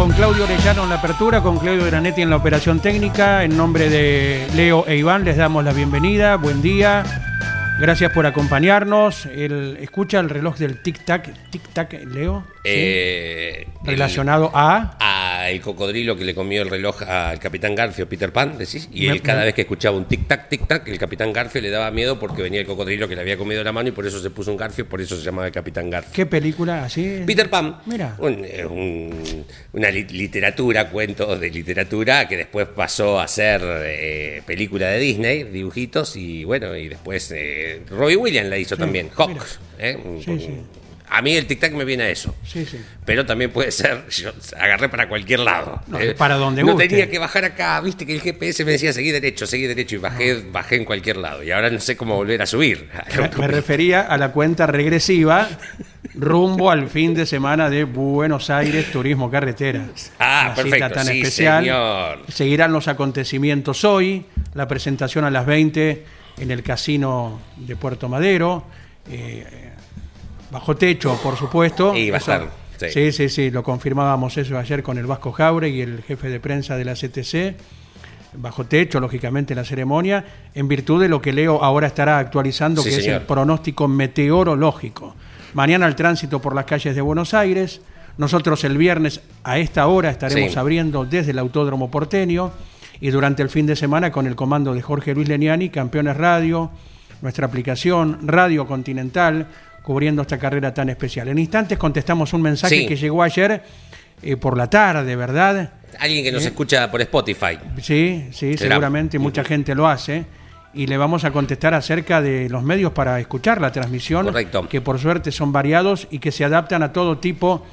Con Claudio Orellano en la apertura, con Claudio Granetti en la operación técnica. En nombre de Leo e Iván les damos la bienvenida. Buen día. Gracias por acompañarnos. El, ¿Escucha el reloj del tic-tac? ¿Tic-tac, Leo? ¿Sí? Eh, Relacionado a... a el cocodrilo que le comió el reloj al capitán Garfio, Peter Pan, decís, y Me- él cada me- vez que escuchaba un tic-tac, tic-tac, el capitán Garfio le daba miedo porque venía el cocodrilo que le había comido la mano y por eso se puso un Garfio, por eso se llamaba el capitán Garfio. ¿Qué película? ¿Así? Peter Pan, Mira. un- eh, un- una li- literatura, cuento de literatura que después pasó a ser eh, película de Disney, dibujitos, y bueno, y después eh, Robbie Williams la hizo también, Hawk. ¿eh? Sí, sí. A mí el tic-tac me viene a eso. Sí, sí. Pero también puede ser, yo agarré para cualquier lado. No, Eh, para donde No guste. tenía que bajar acá, viste que el GPS me decía seguir derecho, seguir derecho y bajé, bajé en cualquier lado. Y ahora no sé cómo volver a subir. Me, me refería a la cuenta regresiva rumbo al fin de semana de Buenos Aires Turismo Carretera. Ah, Una cita perfecto, tan sí, especial. señor. Seguirán los acontecimientos hoy, la presentación a las 20 en el casino de Puerto Madero, eh, bajo techo, por supuesto. Y va a estar, sí. sí, sí, sí, lo confirmábamos eso ayer con el Vasco Jaure y el jefe de prensa de la CTC bajo techo, lógicamente, la ceremonia, en virtud de lo que Leo ahora estará actualizando, Sí, que es el pronóstico meteorológico. Mañana el tránsito por las calles de Buenos Aires. Nosotros el viernes a esta hora estaremos Sí. abriendo desde el Autódromo Porteño y durante el fin de semana con el comando de Jorge Luis Leniani, Campeones Radio, nuestra aplicación Radio Continental, cubriendo esta carrera tan especial. En instantes contestamos un mensaje Sí. que llegó ayer eh, por la tarde, ¿verdad? Alguien que nos ¿Eh? escucha por Spotify. Sí, sí, Será. seguramente mucha gente lo hace. Y le vamos a contestar acerca de los medios para escuchar la transmisión, Correcto. que por suerte son variados y que se adaptan a todo tipo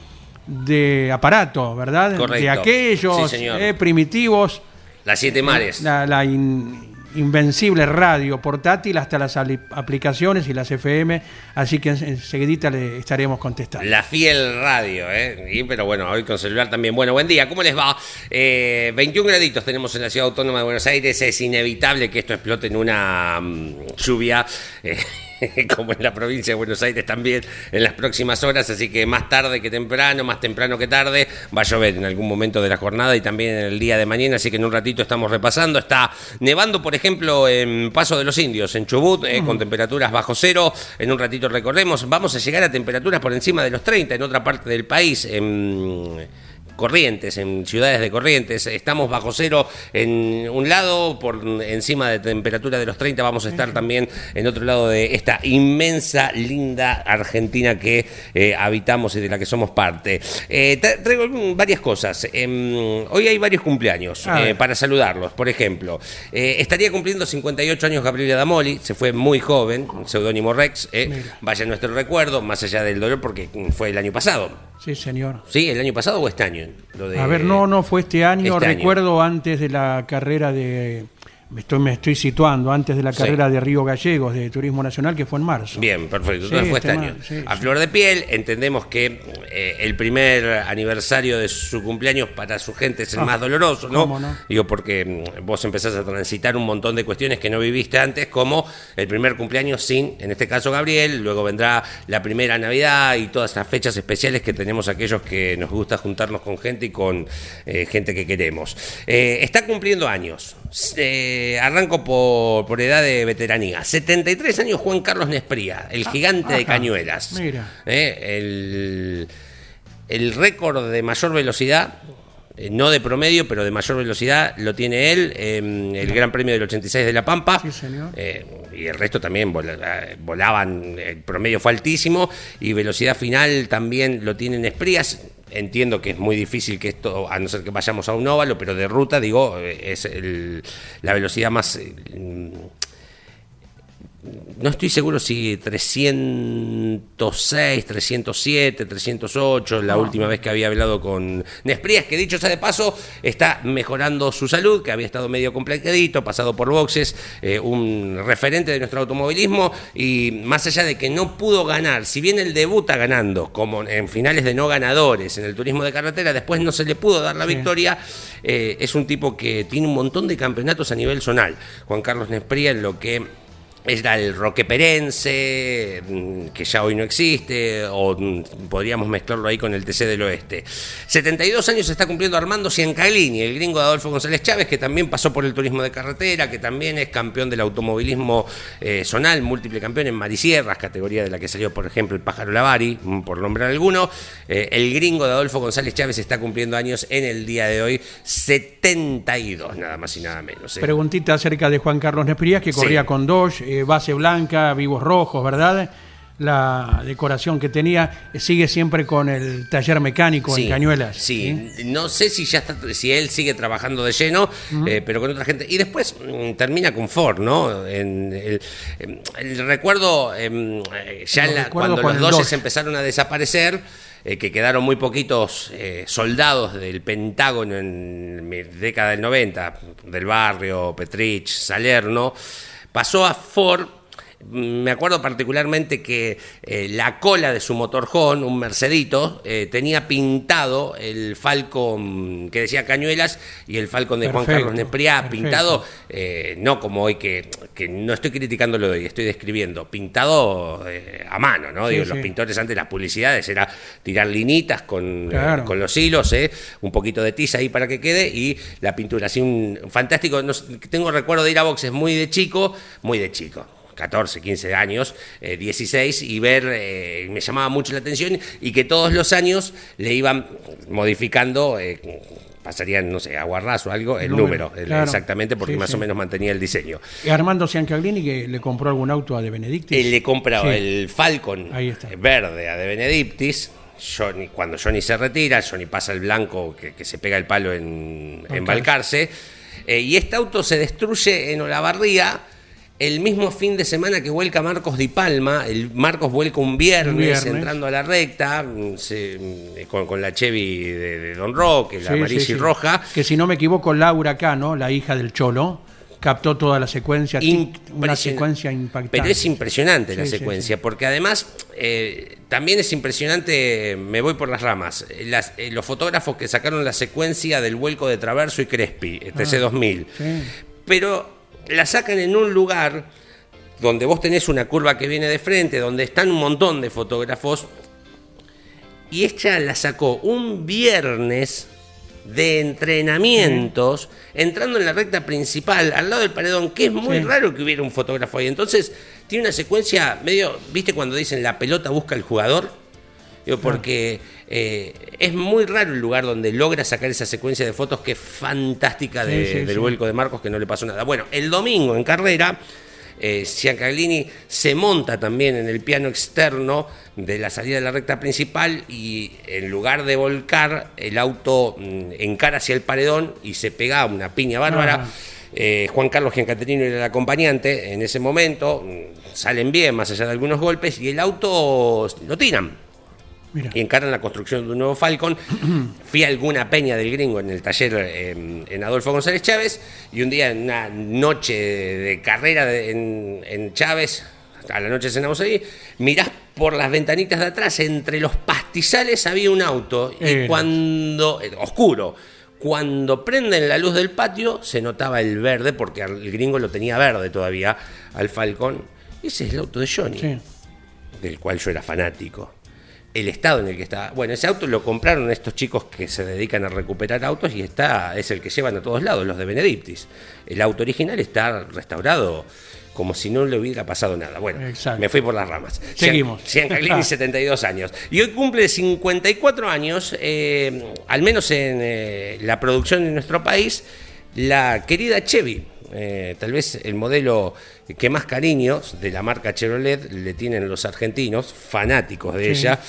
de aparato, ¿verdad? Correcto. De aquellos Sí, eh, primitivos, Las siete mares. la, la in- invencible radio portátil hasta las aplicaciones y las FM, así que en- enseguidita le estaremos contestando. La fiel radio, ¿eh? Y, pero bueno, hoy con celular también. Bueno, buen día, ¿cómo les va? Eh, 21 graditos tenemos en la ciudad autónoma de Buenos Aires. Es inevitable que esto explote en una mm, lluvia. eh, como en la provincia de Buenos Aires también en las próximas horas, así que más tarde que temprano, más temprano que tarde, va a llover en algún momento de la jornada y también en el día de mañana, así que en un ratito estamos repasando. Está nevando, por ejemplo, en Paso de los Indios, en Chubut, eh, con temperaturas bajo cero. En un ratito recorremos, vamos a llegar a temperaturas por encima de los 30 en otra parte del país. En, Corrientes, en ciudades de Corrientes. Estamos bajo cero en un lado, por encima de temperatura de los 30. Vamos a estar también en otro lado de esta inmensa, linda Argentina que eh, habitamos y de la que somos parte. Eh, tra- traigo varias cosas. Em, hoy hay varios cumpleaños eh, para saludarlos. Por ejemplo, eh, estaría cumpliendo 58 años Gabriela Damoli, se fue muy joven, seudónimo Rex. eh. Vaya nuestro recuerdo, más allá del dolor, porque fue el año pasado. Sí, señor. ¿Sí? ¿El año pasado o este año? Lo de- A ver, no, no fue este año. Este año. Recuerdo antes de la carrera de. Me estoy, me estoy situando, antes de la Sí. carrera de Río Gallegos de Turismo Nacional, que fue en marzo. Bien, perfecto. Sí, Entonces fue este este año. sí, a flor de piel, entendemos que eh, el primer aniversario de su cumpleaños para su gente es el Ah, más doloroso, ¿no? ¿cómo no? Digo, porque mm, vos empezás a transitar un montón de cuestiones que no viviste antes, como el primer cumpleaños sin, en este caso, Gabriel, luego vendrá la primera Navidad y todas las fechas especiales que tenemos aquellos que nos gusta juntarnos con gente y con eh, gente que queremos. Eh, está cumpliendo años. Eh, arranco por, por edad de veteranía. 73 años Juan Carlos Nespría, el gigante de. Cañuelas. Mira. Eh, el, el récord de mayor velocidad eh, no de promedio, pero de mayor velocidad, lo tiene él, em, el Gran Premio del 86 de La Pampa. Sí, señor. Eh, y el resto también vola- volaban, el promedio fue altísimo, y velocidad final también lo tienen Esprías. Entiendo que es muy difícil que esto, a no ser que vayamos a un óvalo, pero de ruta, digo, eh, es el- la velocidad más... no estoy seguro si 306, 307, 308, la última vez que había hablado con Nesprías, que dicho sea de paso, está mejorando su salud, que había estado medio complicadito, pasado por boxes, eh, un referente de nuestro automovilismo, y más allá de que no pudo ganar, si bien él debuta ganando, como en finales de no ganadores en el turismo de carretera, después no se le pudo dar la victoria, eh, es un tipo que tiene un montón de campeonatos a nivel zonal. Juan Carlos Nespría en lo que era el Roque Perense, mm, que ya hoy no existe, o mm, podríamos mezclarlo ahí con el TC del Oeste. 72 años está cumpliendo Armando Ciancaglini, el gringo de Adolfo González Chávez, que también pasó por el turismo de carretera, que también es campeón del automovilismo eh, zonal, múltiple campeón en Marisierras, categoría de la que salió, por ejemplo, el Pájaro Lavari, mm, por nombrar alguno. Eh, el gringo de Adolfo González Chávez está cumpliendo años en el día de hoy, 72, nada más y nada menos. eh. Preguntita acerca de Juan Carlos Nesprías, que Sí. corría con Dodge, eh, base blanca, vivos rojos, ¿verdad? La decoración que tenía eh, sigue siempre con el taller mecánico en Cañuelas. Sí, no sé si ya está, si él sigue trabajando de lleno, eh, pero con otra gente. Y después mm, termina con Ford, ¿no? En el, em, el recuerdo, em, eh, ya en la- cuando los el Dodges Dodge. empezaron a desaparecer, eh, que quedaron muy poquitos eh, soldados del Pentágono en mi década del 90, del barrio, Petrich, Salerno, pasó a Ford. Me acuerdo particularmente que eh, la cola de su motorhome, un Mercedito, eh, tenía pintado el Falcon que decía Cañuelas y el Falcon de Juan Carlos Nepriá, pintado eh, no como hoy que, que no estoy criticando lo de hoy, estoy describiendo, pintado eh, a mano, ¿no? Sí, Digo, sí. Los pintores antes las publicidades era tirar linitas con, Claro. eh, con los hilos, ¿eh? un poquito de tiza ahí para que quede y la pintura, así un fantástico, no tengo recuerdo de ir a boxes muy de chico, muy de chico. 14, 15 años, eh, 16, y ver, eh, me llamaba mucho la atención, y que todos los años le iban modificando, eh, pasarían, no sé, a guarraz o algo, el, número, número, el- claro. exactamente, porque Sí, más sí. o menos mantenía el diseño. Y Armando Ciancaglini que le compró algún auto a De Benedictis. Él le compra Sí. el Falcon verde a De Benedictis. Johnny, cuando Johnny se retira, Johnny pasa el blanco que, que se pega el palo en, en Balcarce. Eh, y este auto se destruye en Olavarría el mismo fin de semana que vuelca Marcos Di Palma. El Marcos vuelca un viernes, entrando a la recta mm, se- mm, con, con la Chevy de, de Don Roque, la Sí, amarilla sí, sí. y roja. Que si no me equivoco, Laura Cano, la hija del Cholo, captó toda la secuencia, una secuencia impactante. Pero es impresionante la secuencia, porque además eh, también es impresionante, me voy por las ramas, las- eh, los fotógrafos que sacaron la secuencia del vuelco de Traverso y Crespi, Ah, TC2000, sí. pero la sacan en un lugar donde vos tenés una curva que viene de frente, donde están un montón de fotógrafos, y ella la sacó un viernes de entrenamientos, entrando en la recta principal, al lado del paredón, que es muy Sí. raro que hubiera un fotógrafo ahí. Entonces, tiene una secuencia medio, ¿viste cuando dicen la pelota busca al jugador? Digo, porque eh, es muy raro el lugar donde logra sacar esa secuencia de fotos que es fantástica de- Sí, sí, del sí. vuelco de Marcos, que no le pasó nada. Bueno, el domingo en carrera, eh, Ciancaglini se monta también en el piano externo de la salida de la recta principal y en lugar de volcar, el auto mm, encara hacia el paredón y se pega una piña bárbara. Eh, Juan Carlos Giancaterino era el acompañante en ese momento, mm, salen bien más allá de algunos golpes y el auto lo tiran Mira. y encaran la construcción de un nuevo Falcon. Fui a alguna peña del gringo en el taller eh, en Adolfo González Chávez y un día en una noche de carrera de- en, en Chávez, a la noche cenamos ahí, mirás por las ventanitas de atrás, entre los pastizales había un auto y Era. cuando, eh, oscuro, cuando prenden la luz del patio se notaba el verde, porque el gringo lo tenía verde todavía al Falcon. Ese es el auto de Johnny Sí. del cual yo era fanático. El estado en el que está. Bueno, ese auto lo compraron estos chicos que se dedican a recuperar autos y está es el que llevan a todos lados, los de Benedictis. El auto original está restaurado como si no le hubiera pasado nada. Bueno, Exacto. me fui por las ramas. Seguimos. Ciancaglini, 72 años. Y hoy cumple 54 años, eh, al menos en eh, la producción de nuestro país, la querida Chevy. Eh, tal vez el modelo que más cariños de la marca Chevrolet le tienen los argentinos, fanáticos de Sí. ella.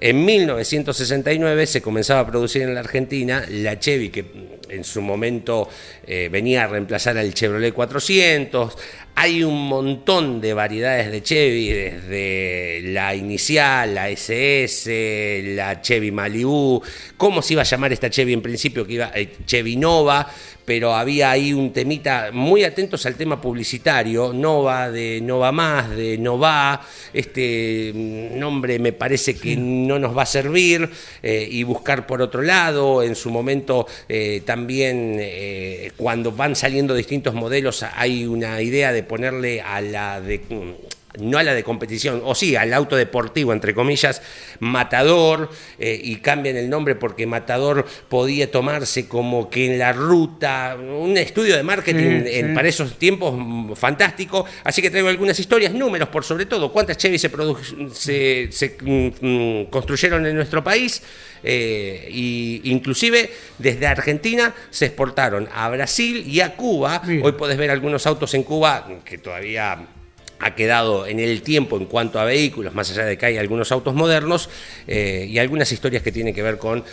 En 1969 se comenzaba a producir en la Argentina la Chevy, que en su momento eh, venía a reemplazar al Chevrolet 400. Hay un montón de variedades de Chevy, desde la inicial, la SS, la Chevy Malibu. ¿Cómo se iba a llamar esta Chevy en principio? Que iba eh, Chevy Nova, pero había ahí un temita muy atentos al tema publicitario. Nova, de Nova Más, de Nova. Este mm, nombre me parece que no nos va a servir eh, y buscar por otro lado. En su momento eh, también eh, cuando van saliendo distintos modelos hay una idea de ponerle a la de no a la de competición, o sí, al auto deportivo, entre comillas, Matador, eh, y cambian el nombre porque Matador podía tomarse como que en la ruta, un estudio de marketing Sí, en- sí. para esos tiempos mm, fantástico, así que traigo algunas historias, números por sobre todo, cuántas Chevy se, se, se, mm, mm, construyeron en nuestro país, eh, y inclusive desde Argentina se exportaron a Brasil y a Cuba, Mira. hoy podés ver algunos autos en Cuba que todavía ha quedado en el tiempo en cuanto a vehículos, más allá de que hay algunos autos modernos eh, y algunas historias que tienen que ver con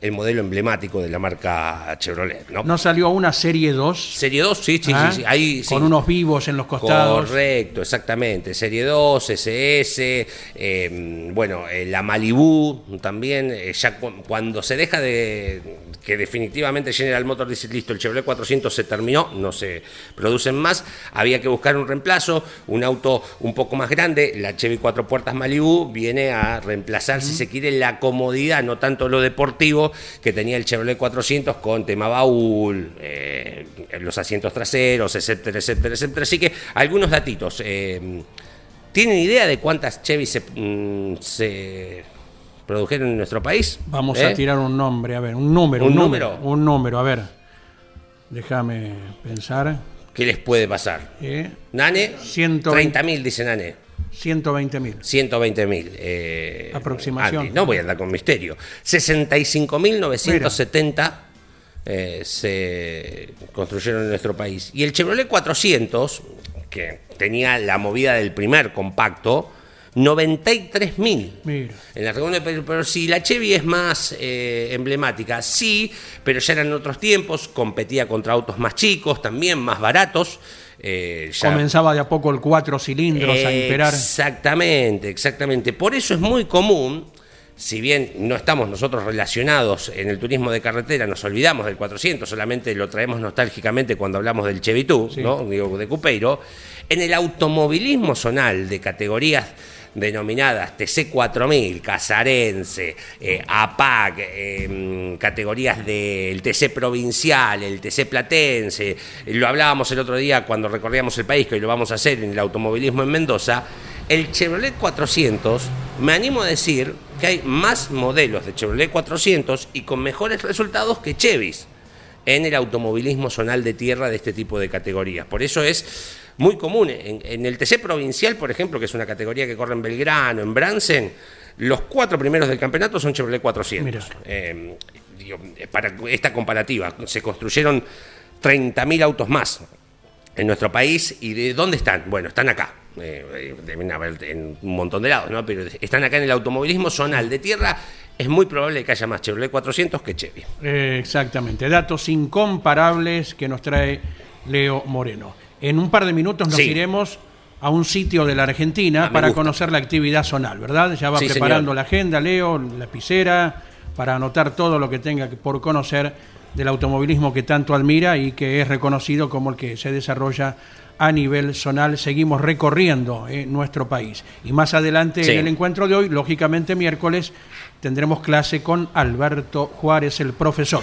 el modelo emblemático de la marca Chevrolet. ¿no? ¿No salió una serie 2? Serie 2, sí, sí, ¿Ah? sí, sí, ahí sí. Con unos vivos en los costados. Correcto, exactamente. Serie 2, SS, eh, bueno, eh, la Malibu también. eh, ya cu- cuando se deja de que definitivamente General Motors dice, listo, el Chevrolet 400 se terminó, no se producen más, había que buscar un reemplazo, un auto un poco más grande, la Chevy Cuatro Puertas Malibu viene a reemplazar, si se quiere, la comodidad, no tanto lo deportivo, que tenía el Chevrolet 400 con tema baúl, eh, los asientos traseros, etcétera, etcétera, etcétera. Así que algunos datitos. eh, ¿Tienen idea de cuántas Chevy se, mm, se produjeron en nuestro país? Vamos ¿Eh? a tirar un nombre, a ver, un número. ¿Un número? número? Un número, a ver. Déjame pensar. ¿Qué les puede pasar? ¿eh? Nane, 120. 30.000 dice Nane. 120 mil. 120.000. Eh, Aproximación. No voy a andar con misterio. 65.970 eh, se construyeron en nuestro país. Y el Chevrolet 400, que tenía la movida del primer compacto, 93.000. Mira. En la segunda, pero, pero si la Chevy es más eh, emblemática, sí, pero ya eran otros tiempos, competía contra autos más chicos, también más baratos. Eh, ya- Comenzaba de a poco el cuatro cilindros a imperar. Exactamente, exactamente. Por eso es muy común, si bien no estamos nosotros relacionados en el turismo de carretera, nos olvidamos del 400, solamente lo traemos nostálgicamente cuando hablamos del Chevitú, Sí. ¿no? Digo, de Cupeiro, en el automovilismo zonal de categorías denominadas TC4000, Casarense, eh, APAC, mm, categorías del TC provincial, el TC platense, lo hablábamos el otro día cuando recorríamos el país, que hoy lo vamos a hacer en el automovilismo en Mendoza, el Chevrolet 400, me animo a decir que hay más modelos de Chevrolet 400 y con mejores resultados que Chevys en el automovilismo zonal de tierra de este tipo de categorías. Por eso es muy común. En, en el TC provincial, por ejemplo, que es una categoría que corre en Belgrano, en Bransen, los cuatro primeros del campeonato son Chevrolet 400. Mira. Eh, digo, para esta comparativa, se construyeron 30.000 autos más en nuestro país. ¿Y de dónde están? Bueno, están acá. Eh, eh, deben haber en un montón de lados, ¿no? Pero están acá en el automovilismo zonal de tierra. Es muy probable que haya más Chevrolet 400 que Chevy. Eh, exactamente. Datos incomparables que nos trae Leo Moreno. En un par de minutos nos Sí. iremos a un sitio de la Argentina Ah, para conocer la actividad zonal, ¿verdad? Ya va Sí, preparando señor. la agenda, Leo, la lapicera, para anotar todo lo que tenga por conocer del automovilismo que tanto admira y que es reconocido como el que se desarrolla a nivel zonal. Seguimos recorriendo eh, nuestro país. Y más adelante Sí. en el encuentro de hoy, lógicamente miércoles, tendremos clase con Alberto Juárez, el profesor.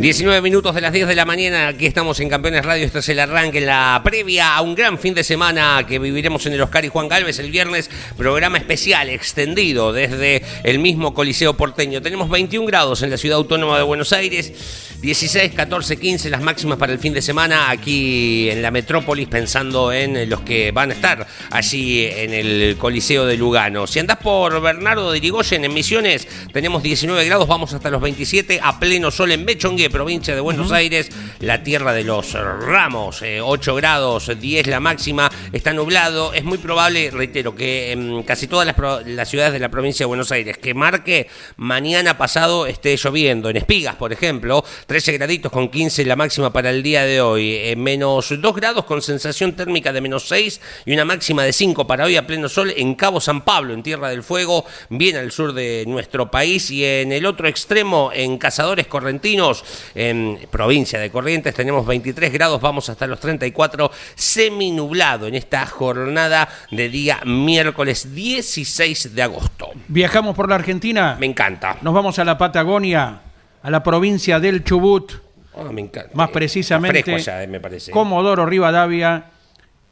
19 minutos de las 10 de la mañana, aquí estamos en Campeones Radio, este es el arranque, la previa a un gran fin de semana que viviremos en el Oscar y Juan Galvez el viernes, programa especial, extendido desde el mismo Coliseo porteño. Tenemos 21 grados en la ciudad autónoma de Buenos Aires, 16, 14, 15 las máximas para el fin de semana aquí en la metrópolis, pensando en los que van a estar allí en el Coliseo de Lugano. Si andás por Bernardo de Irigoyen en Misiones, tenemos 19 grados, vamos hasta los 27 a pleno sol en Bechongue provincia de Buenos Aires, la tierra de los ramos, 8 eh, grados, 10 la máxima, está nublado, es muy probable, reitero, que en casi todas las, ciudades de la provincia de Buenos Aires, que marque mañana pasado esté lloviendo, en Espigas, por ejemplo, 13 graditos con 15 la máxima para el día de hoy, eh, menos 2 grados con sensación térmica de menos 6 y una máxima de 5 para hoy a pleno sol en Cabo San Pablo, en Tierra del Fuego, bien al sur de nuestro país y en el otro extremo, en Cazadores Correntinos, en provincia de Corrientes tenemos 23 grados, vamos hasta los 34, seminublado en esta jornada de día miércoles 16 de agosto. Viajamos por la Argentina. Me encanta. Nos vamos a la Patagonia, a la provincia del Chubut. Ah, me encanta. Más precisamente, allá, me parece. Comodoro Rivadavia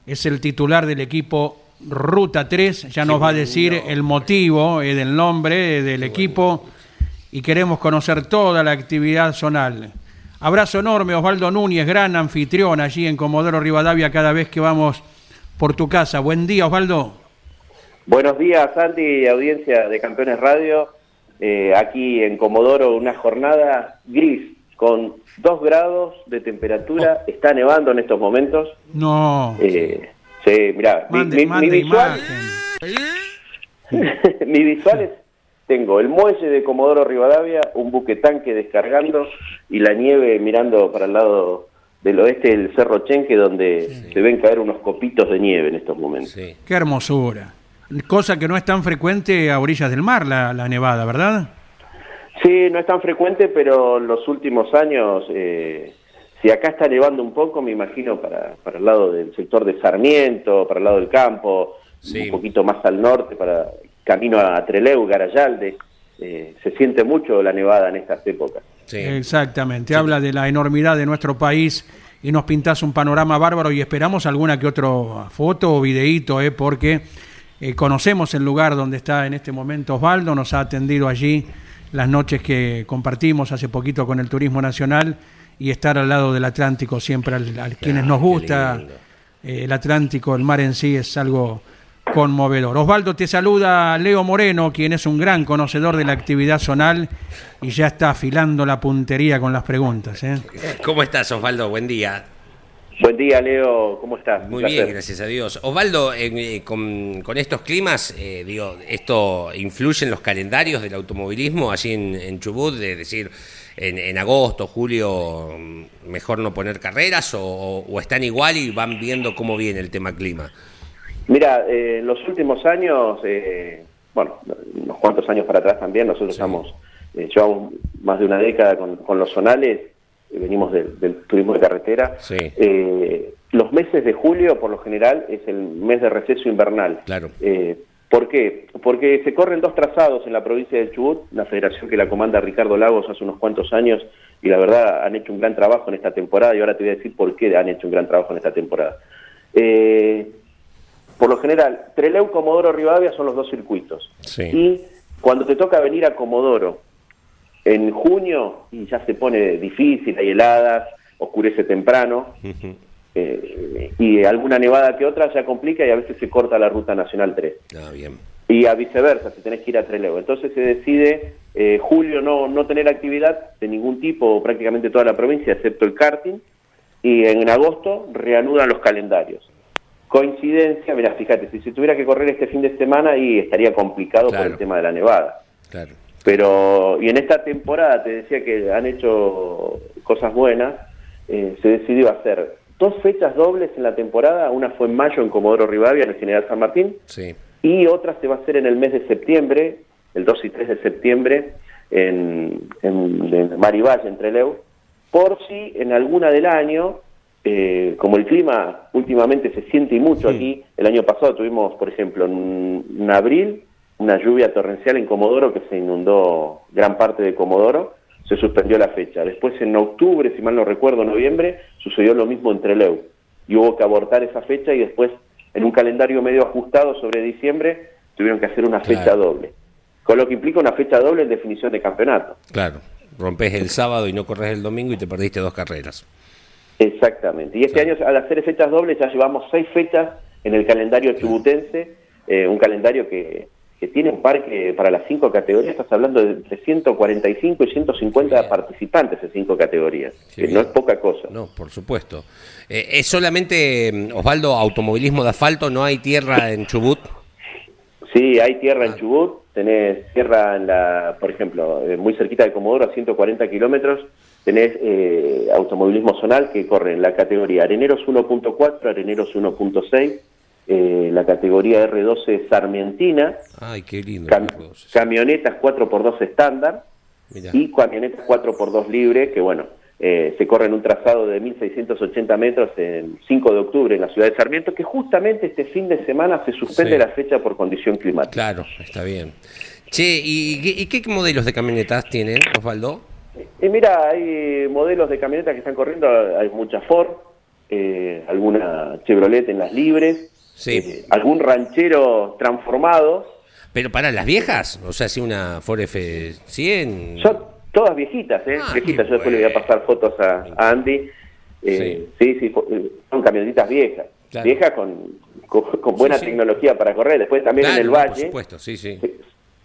es el titular del equipo Ruta 3. Ya nos va a decir el motivo eh, del nombre eh, del equipo y queremos conocer toda la actividad zonal. Abrazo enorme, Osvaldo Núñez, gran anfitrión allí en Comodoro Rivadavia cada vez que vamos por tu casa. Buen día, Osvaldo. Buenos días, Santi audiencia de Campeones Radio. Eh, aquí en Comodoro una jornada gris con dos grados de temperatura. Oh. Está nevando en estos momentos. No. Eh, sí, mira, mi, visual... mi visual es tengo el muelle de Comodoro Rivadavia, un buque tanque descargando y la nieve mirando para el lado del oeste del Cerro Chenque, donde se ven caer unos copitos de nieve en estos momentos. Qué hermosura. Cosa que no es tan frecuente a orillas del mar, la, nevada, ¿verdad? Sí, no es tan frecuente, pero los últimos años, eh, si acá está nevando un poco, me imagino para, para el lado del sector de Sarmiento, para el lado del campo, un poquito más al norte, para camino a Treleu, Garayalde. Eh, se siente mucho la nevada en estas épocas. Exactamente, habla de la enormidad de nuestro país y nos pintas un panorama bárbaro y esperamos alguna que otra foto o videíto, eh, porque eh, conocemos el lugar donde está en este momento Osvaldo, nos ha atendido allí las noches que compartimos hace poquito con el Turismo Nacional y estar al lado del Atlántico siempre a, quienes nos gusta eh, el Atlántico, el mar en sí es algo conmovedor. Osvaldo, te saluda Leo Moreno, quien es un gran conocedor de la actividad zonal y ya está afilando la puntería con las preguntas. ¿eh? ¿Cómo estás, Osvaldo? Buen día. Buen día, Leo. ¿Cómo estás? Muy bien, gracias a Dios. Osvaldo, eh, con, estos climas, eh, digo, ¿esto influye en los calendarios del automovilismo allí en, Chubut? De decir, en, agosto, julio, mejor no poner carreras o, o están igual y van viendo cómo viene el tema clima? Mira, eh, en los últimos años, eh, bueno, unos cuantos años para atrás también, nosotros estamos, eh, llevamos más de una década con, los zonales, venimos del, turismo de carretera. los meses de julio, por lo general, es el mes de receso invernal. Claro. ¿Por qué? Porque se corren dos trazados en la provincia de Chubut, la federación que la comanda Ricardo Lagos hace unos cuantos años, y la verdad han hecho un gran trabajo en esta temporada, y ahora te voy a decir por qué han hecho un gran trabajo en esta temporada. Eh, por lo general, Treleu, Comodoro, Rivadavia son los dos circuitos. Y cuando te toca venir a Comodoro en junio, y ya se pone difícil, hay heladas, oscurece temprano, eh, y alguna nevada que otra ya complica y a veces se corta la ruta nacional 3. Ah, bien. Y a viceversa, si tenés que ir a Trelew. Entonces se decide eh, julio no, no tener actividad de ningún tipo, prácticamente toda la provincia, excepto el karting, y en agosto reanudan los calendarios. Coincidencia, mira, fíjate, si se tuviera que correr este fin de semana y estaría complicado por el tema de la nevada. Claro. Pero, y en esta temporada te decía que han hecho cosas buenas, eh, se decidió hacer dos fechas dobles en la temporada, una fue en mayo en Comodoro Rivadavia, en el General San Martín, Sí. y otra se va a hacer en el mes de septiembre, el 2 y 3 de septiembre, en, en, en Marivalle, en Trelew, por si en alguna del año, eh, como el clima últimamente se siente y mucho aquí, el año pasado tuvimos, por ejemplo, en, en abril, una lluvia torrencial en Comodoro que se inundó gran parte de Comodoro, se suspendió la fecha. Después en octubre, si mal no recuerdo, noviembre, sucedió lo mismo en Trelew. Y hubo que abortar esa fecha y después, en un calendario medio ajustado sobre diciembre, tuvieron que hacer una fecha doble. Con lo que implica una fecha doble en definición de campeonato. Claro. Rompes el sábado y no corres el domingo y te perdiste dos carreras. Exactamente. Y este año, al hacer fechas dobles, ya llevamos seis fechas en el calendario chubutense, eh, un calendario que, que tiene un parque para las cinco categorías, estás hablando de entre 145 y 150 Bien. participantes en cinco categorías, que bien. no es poca cosa. No, por supuesto. Eh, ¿Es solamente, mm, Osvaldo, automovilismo de asfalto? ¿No hay tierra en Chubut? Sí, hay tierra en Chubut, tenés tierra en la, por ejemplo, eh, muy cerquita de Comodoro, a 140 kilómetros, tenés eh, automovilismo zonal que corre en la categoría Areneros 1.4, Areneros 1.6, eh, la categoría R12 Sarmientina, Ay, qué lindo. cam- camionetas 4x2 estándar Mirá. y camionetas 4x2 libre, que bueno, eh, se corre en un trazado de 1.680 metros el 5 de octubre en la ciudad de Sarmiento, que justamente este fin de semana se suspende Sí. la fecha por condición climática. Claro, está bien. Che, ¿y, qué- y qué modelos de camionetas tienen, Osvaldo? Y mira, hay modelos de camionetas que están corriendo, hay mucha Ford, eh, alguna Chevrolet en las libres, Sí. eh, algún ranchero transformado, Pero para las viejas, o sea, si una Ford F100... son todas viejitas, ¿eh? Ah, viejitas, yo después le voy a pasar fotos a, a Andy. Eh, sí, sí, eh, son camionetitas viejas, Claro. viejas con, con, con buena Sí, sí. tecnología para correr, después también Claro, en el no, Por valle. supuesto, sí, sí. se,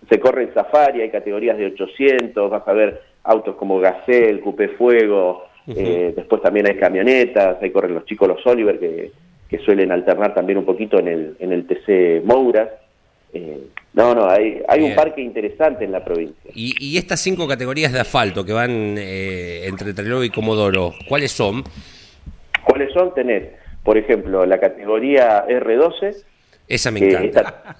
se corre en Safari, hay categorías de 800, vas a ver autos como Gazelle, Coupé Fuego, eh, después también hay camionetas, ahí corren los chicos los Oliver que, que suelen alternar también un poquito en el, en el TC Mouras. Eh, no, no, hay, hay un parque interesante en la provincia. Y, y estas cinco categorías de asfalto que van eh, entre Trelew y Comodoro, ¿cuáles son? ¿Cuáles son? Tenés, por ejemplo, la categoría R12, Esa me que encanta.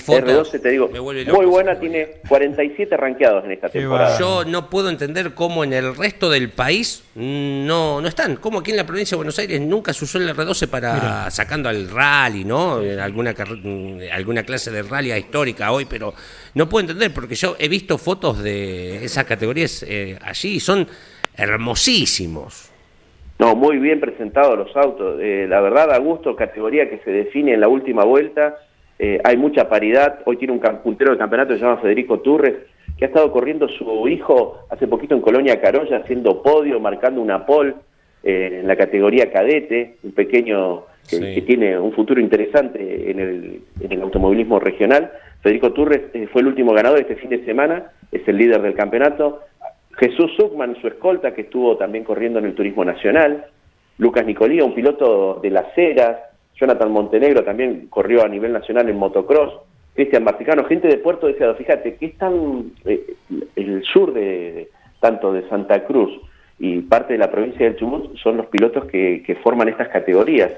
fotos. R12 te digo, me vuelve loco muy buena, tiene 47 rankeados en esta Qué temporada. Yo no puedo entender cómo en el resto del país no, no están. Como aquí en la provincia de Buenos Aires nunca se usó el R12 para sacando al rally, ¿no? Eh, Alguna, mm, alguna clase de rally histórica hoy, pero no puedo entender porque yo he visto fotos de esas categorías eh, allí y son hermosísimos. No, muy bien presentados los autos. Eh, la verdad, a gusto, categoría que se define en la última vuelta. Eh, hay mucha paridad. Hoy tiene un puntero del campeonato que se llama Federico Turres, que ha estado corriendo su hijo hace poquito en Colonia Carolla, haciendo podio, marcando una pole eh, en la categoría cadete, un pequeño que, Sí. que tiene un futuro interesante en el, en el automovilismo regional. Federico Turres eh, fue el último ganador este fin de semana, es el líder del campeonato. Jesús Zuckman, su escolta, que estuvo también corriendo en el Turismo Nacional. Lucas Nicolía, un piloto de las Heras. Jonathan Montenegro también corrió a nivel nacional en motocross. Cristian Marticano, gente de Puerto Deseado. Fíjate que es tan eh, el sur de, tanto de Santa Cruz y parte de la provincia del Chubut son los pilotos que, que forman estas categorías.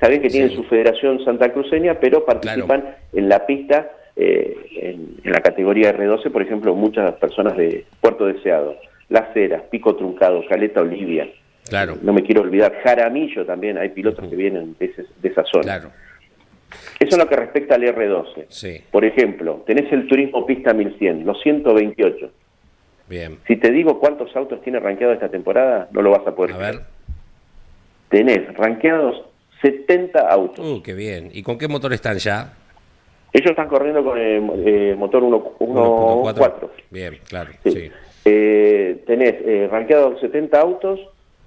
Saben que tienen su federación santacruceña, pero participan en la pista eh, en, en la categoría R12, por ejemplo, muchas personas de Puerto Deseado, Las Heras, Pico Truncado, Caleta Olivia. Claro, No me quiero olvidar, Jaramillo también, hay pilotos que vienen de, ese- de esa zona. claro. Eso es lo que respecta al R12. Sí, Por ejemplo, tenés el Turismo Pista 1100, los 128. bien. Si te digo cuántos autos tiene rankeado esta temporada, no lo vas a poder A ver. Tenés rankeados 70 autos. Uh, qué bien. ¿Y con qué motor están ya? Ellos están corriendo con el eh, motor 1.4. Bien, claro, Sí. sí. Eh, tenés eh, rankeados 70 autos,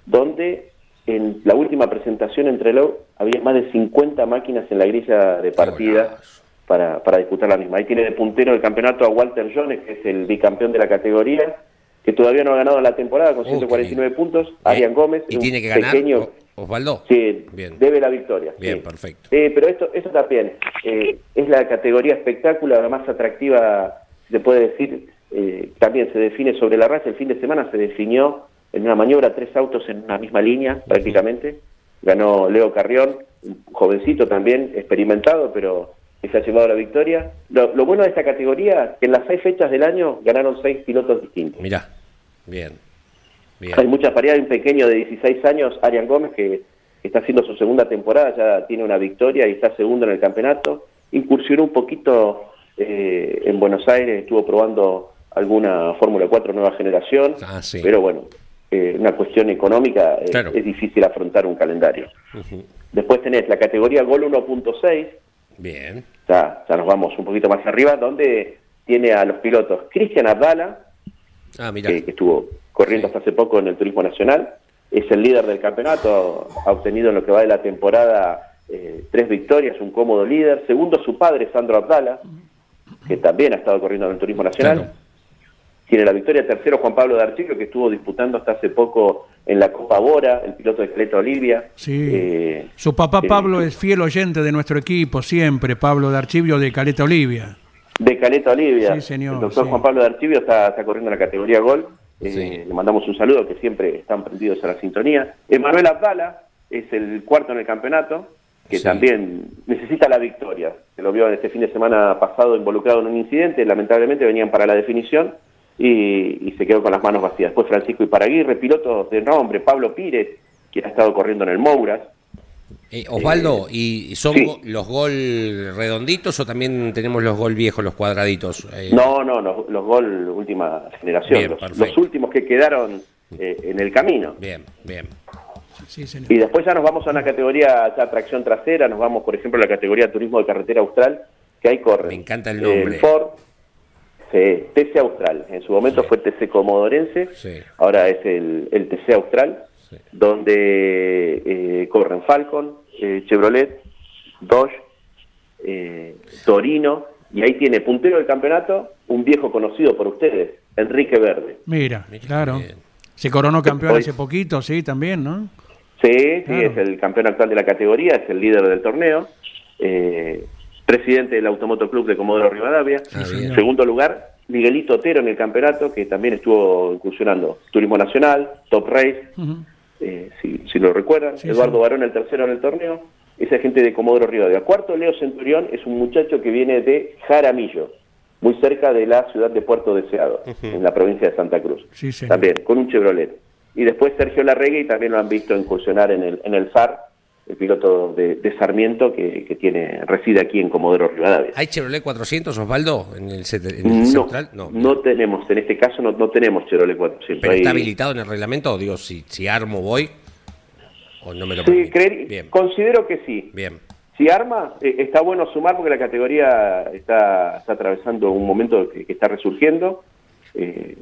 donde en la última presentación entre LOW había más de 50 máquinas en la grilla de partida para, para disputar la misma. Ahí tiene de puntero el campeonato a Walter Jones, que es el bicampeón de la categoría, que todavía no ha ganado la temporada con Uh, 149 qué puntos. Arian Gómez, ¿Y un tiene que ganar pequeño- O- Osvaldo? Sí, Bien. debe la victoria. Bien, sí. perfecto. Eh, pero esto, esto también eh, es la categoría espectáculo, la más atractiva, se puede decir, eh, también se define sobre la raza. El fin de semana se definió en una maniobra tres autos en una misma línea prácticamente. ganó Leo Carrión, un jovencito también, experimentado, pero que se ha llevado la victoria. Lo, lo bueno de esta categoría que en las seis fechas del año ganaron seis pilotos distintos. Mirá, bien. Bien. Hay mucha paridad, hay un pequeño de 16 años, Arián Gómez, que está haciendo su segunda temporada, ya tiene una victoria y está segundo en el campeonato. Incursionó un poquito eh, en Buenos Aires, estuvo probando alguna Fórmula 4 nueva generación, Ah, sí. pero bueno, eh, una cuestión económica eh, Claro. es difícil afrontar un calendario. Después tenés la categoría Gol 1.6, Bien. ya, ya nos vamos un poquito más arriba, donde tiene a los pilotos Cristian Abdala, Ah, que estuvo corriendo hasta hace poco en el Turismo Nacional, es el líder del campeonato, ha obtenido en lo que va de la temporada eh, tres victorias, un cómodo líder. Segundo, su padre, Sandro Abdala, que también ha estado corriendo en el Turismo Nacional. Claro. Tiene la victoria. Tercero, Juan Pablo D'Archillo, que estuvo disputando hasta hace poco en la Copa Bora, el piloto de Caleta Olivia. Sí. Eh, Su papá eh, Pablo es fiel oyente de nuestro equipo, siempre, Pablo de Archivio de Caleta Olivia. De Caleta Olivia. Sí, señor, El doctor sí. Juan Pablo de Archivio está, está corriendo en la categoría Gol. Eh. Le mandamos un saludo, que siempre están prendidos a la sintonía. Emanuel Abdala es el cuarto en el campeonato, que Sí. también necesita la victoria. Se lo vio en este fin de semana pasado involucrado en un incidente. Lamentablemente venían para la definición y, y se quedó con las manos vacías. Después Francisco Iparaguirre, pilotos de nombre, Pablo Pírez, que ha estado corriendo en el Mouras. Eh, Osvaldo, ¿y son sí. los gol redonditos o también tenemos los gol viejos, los cuadraditos? Eh, No, no, los, los gol última generación, Bien, los, últimos que quedaron eh, en el camino. Bien, bien. Sí, señor. Y después ya nos vamos a una categoría ya tracción trasera, nos vamos, por ejemplo, a la categoría turismo de carretera austral, que ahí corre. Me encanta el nombre. Ford, sí, TC Austral. En su momento fue TC Comodorense, Sí. ahora es el, el TC Austral, Sí. donde eh, corren Falcon, eh, Chevrolet, Dodge, eh, Torino, y ahí tiene puntero del campeonato, un viejo conocido por ustedes, Enrique Verde. Mira, Mira, claro. bien. Se coronó campeón Hoy- hace poquito, sí, también, ¿no? Sí, sí, es el campeón actual de la categoría, es el líder del torneo, eh, presidente del Automoto Club de Comodoro Rivadavia. Ah. Segundo lugar, Miguelito Otero en el campeonato, que también estuvo incursionando Turismo Nacional, Top Race. Eh, si, si lo recuerdan. Sí, Eduardo sí. Barón, el tercero en el torneo. Esa gente de Comodoro Rivadavia. Cuarto, Leo Centurión, es un muchacho que viene de Jaramillo, muy cerca de la ciudad de Puerto Deseado, en la provincia de Santa Cruz. Sí. También, con un Chevrolet. Y después Sergio Larregui también lo han visto incursionar en el, en el FAR, el piloto de, de Sarmiento que, que tiene reside aquí en Comodoro Rivadavia. ¿Hay Chevrolet 400, Osvaldo, en el, sete- en el No, Central? no, tenemos, en este caso no, no tenemos Chevrolet 400. ¿Pero Hay- está habilitado en el reglamento? O digo, si, si armo voy o no me lo Sí, creer- Bien, considero que sí. bien. Si arma, eh, está bueno sumar porque la categoría está, está atravesando un momento que, que está resurgiendo. Eh,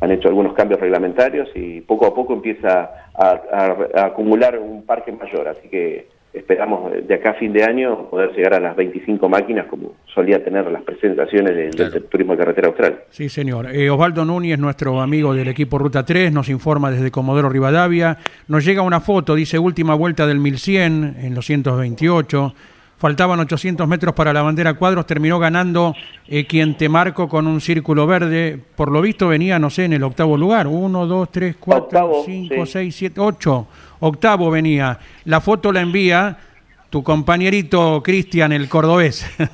han hecho algunos cambios reglamentarios y poco a poco empieza a, a- a acumular un parque mayor. Así que esperamos de acá a fin de año poder llegar a las 25 máquinas como solía tener las presentaciones del. Turismo de Carretera Austral. Sí, señor. Eh, Osvaldo Núñez, nuestro amigo del equipo Ruta 3, nos informa desde Comodoro Rivadavia. Nos llega una foto, dice última vuelta del 1100 en los 128. Faltaban 800 metros para la bandera cuadros. Terminó ganando eh, quien te marco con un círculo verde. Por lo visto venía, no sé, en el octavo lugar. Uno, dos, tres, cuatro, Octavo, cinco, sí. seis, siete, ocho. Octavo venía. La foto la envía tu compañerito Cristian, el cordobés.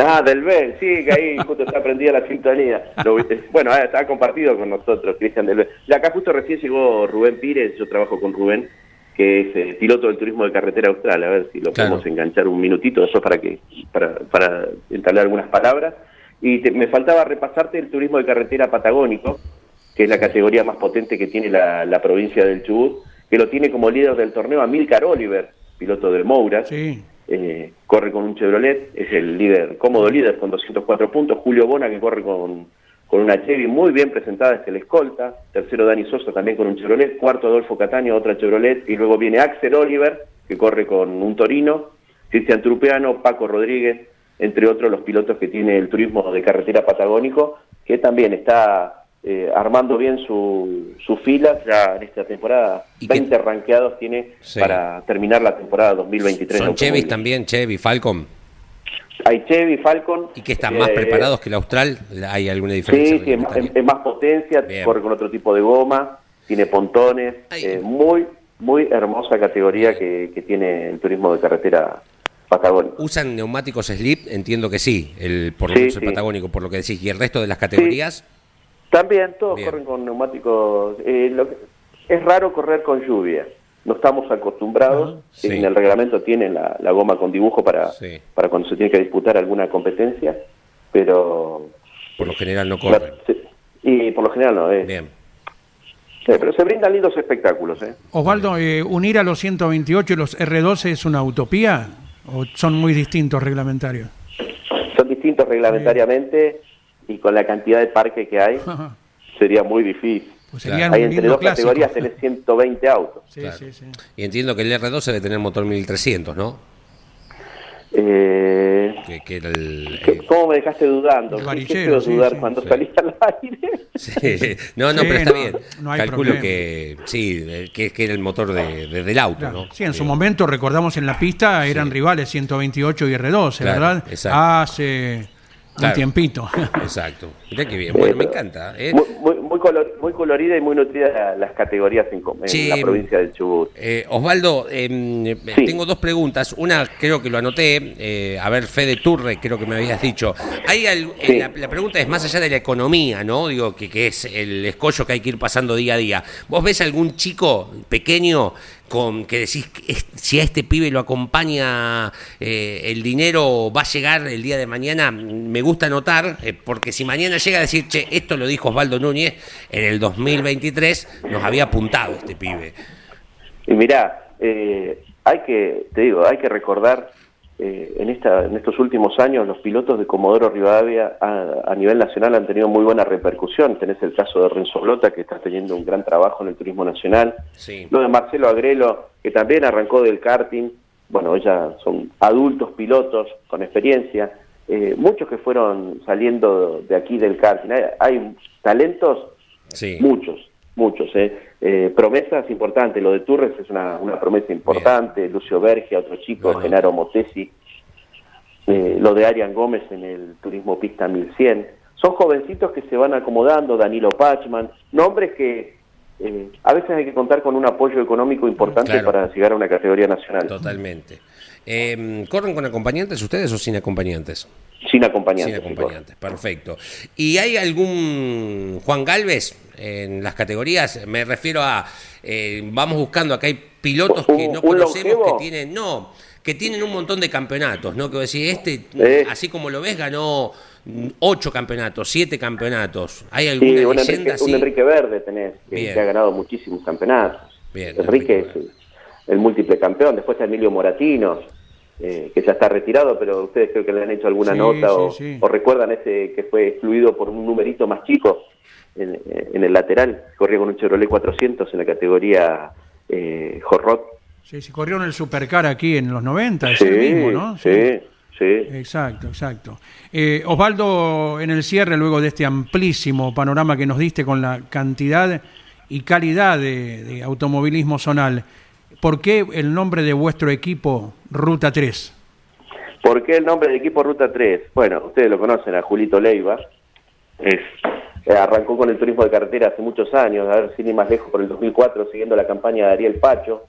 Ah, del B, sí, que ahí justo está prendida la sintonía. Lo- eh, bueno, ah, está compartido con nosotros, Cristian del B. Y acá justo recién llegó Rubén Pires, yo trabajo con Rubén, que es eh, piloto del turismo de carretera austral. A ver si lo Claro. podemos enganchar un minutito, eso para que para, para entablar algunas palabras. Y te- me faltaba repasarte el turismo de carretera patagónico, que es la categoría más potente que tiene la, la provincia del Chubut, que lo tiene como líder del torneo Amílcar Oliver, piloto del Mouras. Sí. Eh, corre con un Chevrolet, es el líder, cómodo líder con 204 puntos. Julio Bona que corre con, con una Chevy muy bien presentada, es el escolta. Tercero Dani Sosa también con un Chevrolet. Cuarto Adolfo Cataño, otra Chevrolet. Y luego viene Axel Oliver que corre con un Torino. Cristian Trupeano, Paco Rodríguez, entre otros los pilotos que tiene el turismo de carretera patagónico, que también está eh, armando bien su, su fila ya en esta temporada. Y que- 20 ranqueados tiene Sí. para terminar la temporada 2023. de Son Chevys también, Chevy, Falcon. Hay Chevy, Falcon. ¿Y que están más eh, preparados que el Austral? ¿Hay alguna diferencia? Sí, sí, es, más potencia, Bien. corre con otro tipo de goma, tiene pontones, eh, muy muy hermosa categoría que, que tiene el turismo de carretera patagónico. ¿Usan neumáticos slip? Entiendo que sí, el, por lo menos el patagónico, por lo que decís. ¿Y el resto de las categorías? También, todos corren con neumáticos. Eh, lo es raro correr con lluvia. No estamos acostumbrados. En el reglamento tienen la, goma con dibujo para, para cuando se tiene que disputar alguna competencia, pero... Por lo general no corren. y por lo general no. es Bien. pero se brindan lindos espectáculos. ¿eh? Osvaldo, eh, ¿unir a los 128 y los R12 es una utopía o son muy distintos reglamentarios? Son distintos reglamentariamente y con la cantidad de parque que hay sería muy difícil. Pues hay entre dos categorías tenés 120 autos. Sí, sí, sí. Y entiendo que el R2 debe tener motor 1300, ¿no? Eh, que, era el, ¿Cómo me dejaste dudando? ¿Qué dudar cuando salí al aire? No, no, pero está bien. Calculo que sí, que, que, era el motor de, del auto, ¿no? Sí, en su momento, recordamos en la pista, eran rivales 128 y R12, ¿verdad? Hace un tiempito. Exacto. Mira qué bien. Bueno, me encanta. ¿eh? Muy, muy, muy, colorida y muy nutrida las categorías en, la provincia del Chubut. Eh, Osvaldo, em, tengo dos preguntas. Una creo que lo anoté. Eh, a ver, Fede Turre, creo que me habías dicho. Hay la, la, pregunta es más allá de la economía, ¿no? Digo, que, que es el escollo que hay que ir pasando día a día. ¿Vos ves algún chico pequeño con que decís si a este pibe lo acompaña eh, el dinero va a llegar el día de mañana, me gusta notar, eh, porque si mañana llega a decir, che, esto lo dijo Osvaldo Núñez, en el 2023 nos había apuntado este pibe. Y mirá, eh, hay que, te digo, hay que recordar eh, en, esta, en estos últimos años los pilotos de Comodoro Rivadavia a, nivel nacional han tenido muy buena repercusión. Tenés el caso de Renzo Blota, que está teniendo un gran trabajo en el turismo nacional. Lo de Marcelo Agrelo, que también arrancó del karting. Bueno, ya son adultos pilotos con experiencia. Eh, muchos que fueron saliendo de aquí del karting. Hay, talentos, muchos, muchos. Eh. Eh, promesas importantes, lo de Turres es una, promesa importante, Lucio Bergia, otro chico, Genaro Motesi, eh, lo de Arian Gómez en el Turismo Pista 1100. Son jovencitos que se van acomodando, Danilo Pachman, nombres que eh, a veces hay que contar con un apoyo económico importante para llegar a una categoría nacional. Totalmente. Em, ¿Corren con acompañantes ustedes o sin acompañantes? Sin acompañantes. Sin acompañantes, perfecto. ¿Y hay algún Juan Galvez en las categorías? Me refiero a, eh, vamos buscando, acá hay pilotos que no conocemos que tienen, no, que tienen un montón de campeonatos, ¿no? Que decir, este, así como lo ves, ganó ocho campeonatos, siete campeonatos. ¿Hay alguna un leyenda Enrique, Un Enrique Verde tenés, que, ha ganado muchísimos campeonatos. Bien, Enrique, es el, múltiple campeón. Después está Emilio Moratino eh, que ya está retirado, pero ustedes creo que le han hecho alguna nota o, recuerdan ese que fue excluido por un numerito más chico en, el lateral, corría con un Chevrolet 400 en la categoría eh. Sí, sí, corrió en el Supercar aquí en los 90, es el mismo, ¿no? Sí, sí. Exacto, exacto. Eh, Osvaldo, en el cierre, luego de este amplísimo panorama que nos diste con la cantidad y calidad de automovilismo zonal, ¿Por qué el nombre de vuestro equipo Ruta 3? ¿Por qué el nombre del equipo Ruta 3? Bueno, ustedes lo conocen, a Julito Leiva. Es, eh, arrancó con el turismo de carretera hace muchos años, a ver si ni más lejos por el 2004, siguiendo la campaña de Ariel Pacho,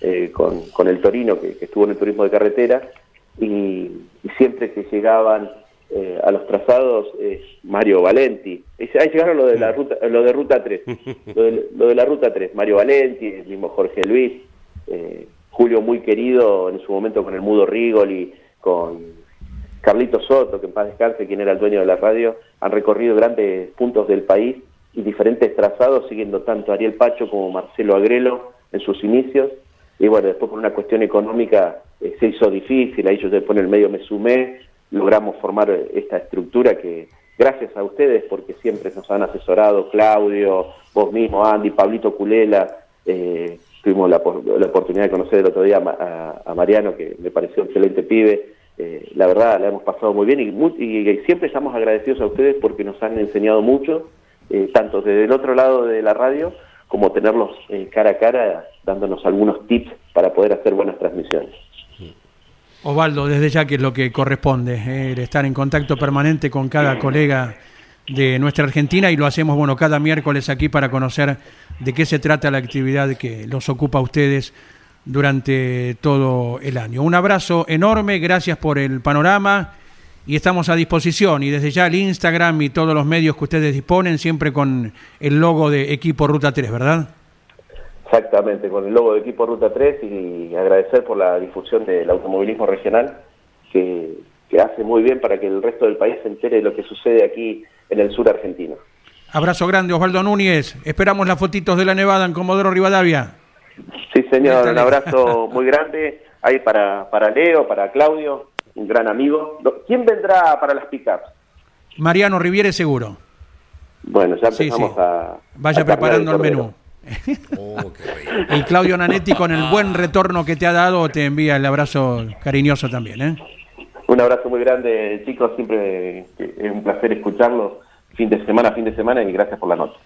eh, con, el Torino, que, estuvo en el turismo de carretera, y siempre que llegaban eh, a los trazados es Mario Valenti. Ahí llegaron lo de la ruta, lo de ruta 3, lo de, la ruta 3, Mario Valenti, el mismo Jorge Luis, eh, Julio muy querido en su momento con el Mudo Rigoli, con Carlito Soto, que en paz descanse, quien era el dueño de la radio, han recorrido grandes puntos del país y diferentes trazados, siguiendo tanto a Ariel Pacho como Marcelo Agrelo en sus inicios. Y bueno, después por una cuestión económica eh, se hizo difícil, ahí yo después en el medio me sumé, logramos formar esta estructura que gracias a ustedes, porque siempre nos han asesorado, Claudio, vos mismo, Andy, Pablito Culela, eh, tuvimos la, oportunidad de conocer el otro día a, Mariano, que me pareció un excelente pibe, eh, la verdad la hemos pasado muy bien y, siempre estamos agradecidos a ustedes porque nos han enseñado mucho, eh, tanto desde el otro lado de la radio como tenerlos cara a cara dándonos algunos tips para poder hacer buenas transmisiones. Osvaldo, desde ya que es lo que corresponde, eh, el estar en contacto permanente con cada colega de nuestra Argentina y lo hacemos, bueno, cada miércoles aquí para conocer de qué se trata la actividad que los ocupa a ustedes durante todo el año. Un abrazo enorme, gracias por el panorama y estamos a disposición y desde ya el Instagram y todos los medios que ustedes disponen siempre con el logo de Equipo Ruta 3, ¿verdad? Exactamente, con el logo de Equipo Ruta 3 y agradecer por la difusión del automovilismo regional que, que hace muy bien para que el resto del país se entere de lo que sucede aquí en el sur argentino. Abrazo grande, Osvaldo Núñez. Esperamos las fotitos de la Nevada en Comodoro Rivadavia. Sí, señor, un abrazo muy grande ahí para, para Leo, para Claudio, un gran amigo. ¿Quién vendrá para las pickups? Mariano Riviere seguro. Bueno, ya empezamos a... Vaya preparando el, menú. Oh, y Claudio Nanetti, con el buen retorno que te ha dado, te envía el abrazo cariñoso también. ¿eh? Un abrazo muy grande, chicos. Siempre es un placer escucharlos fin de semana, fin de semana y gracias por la noche.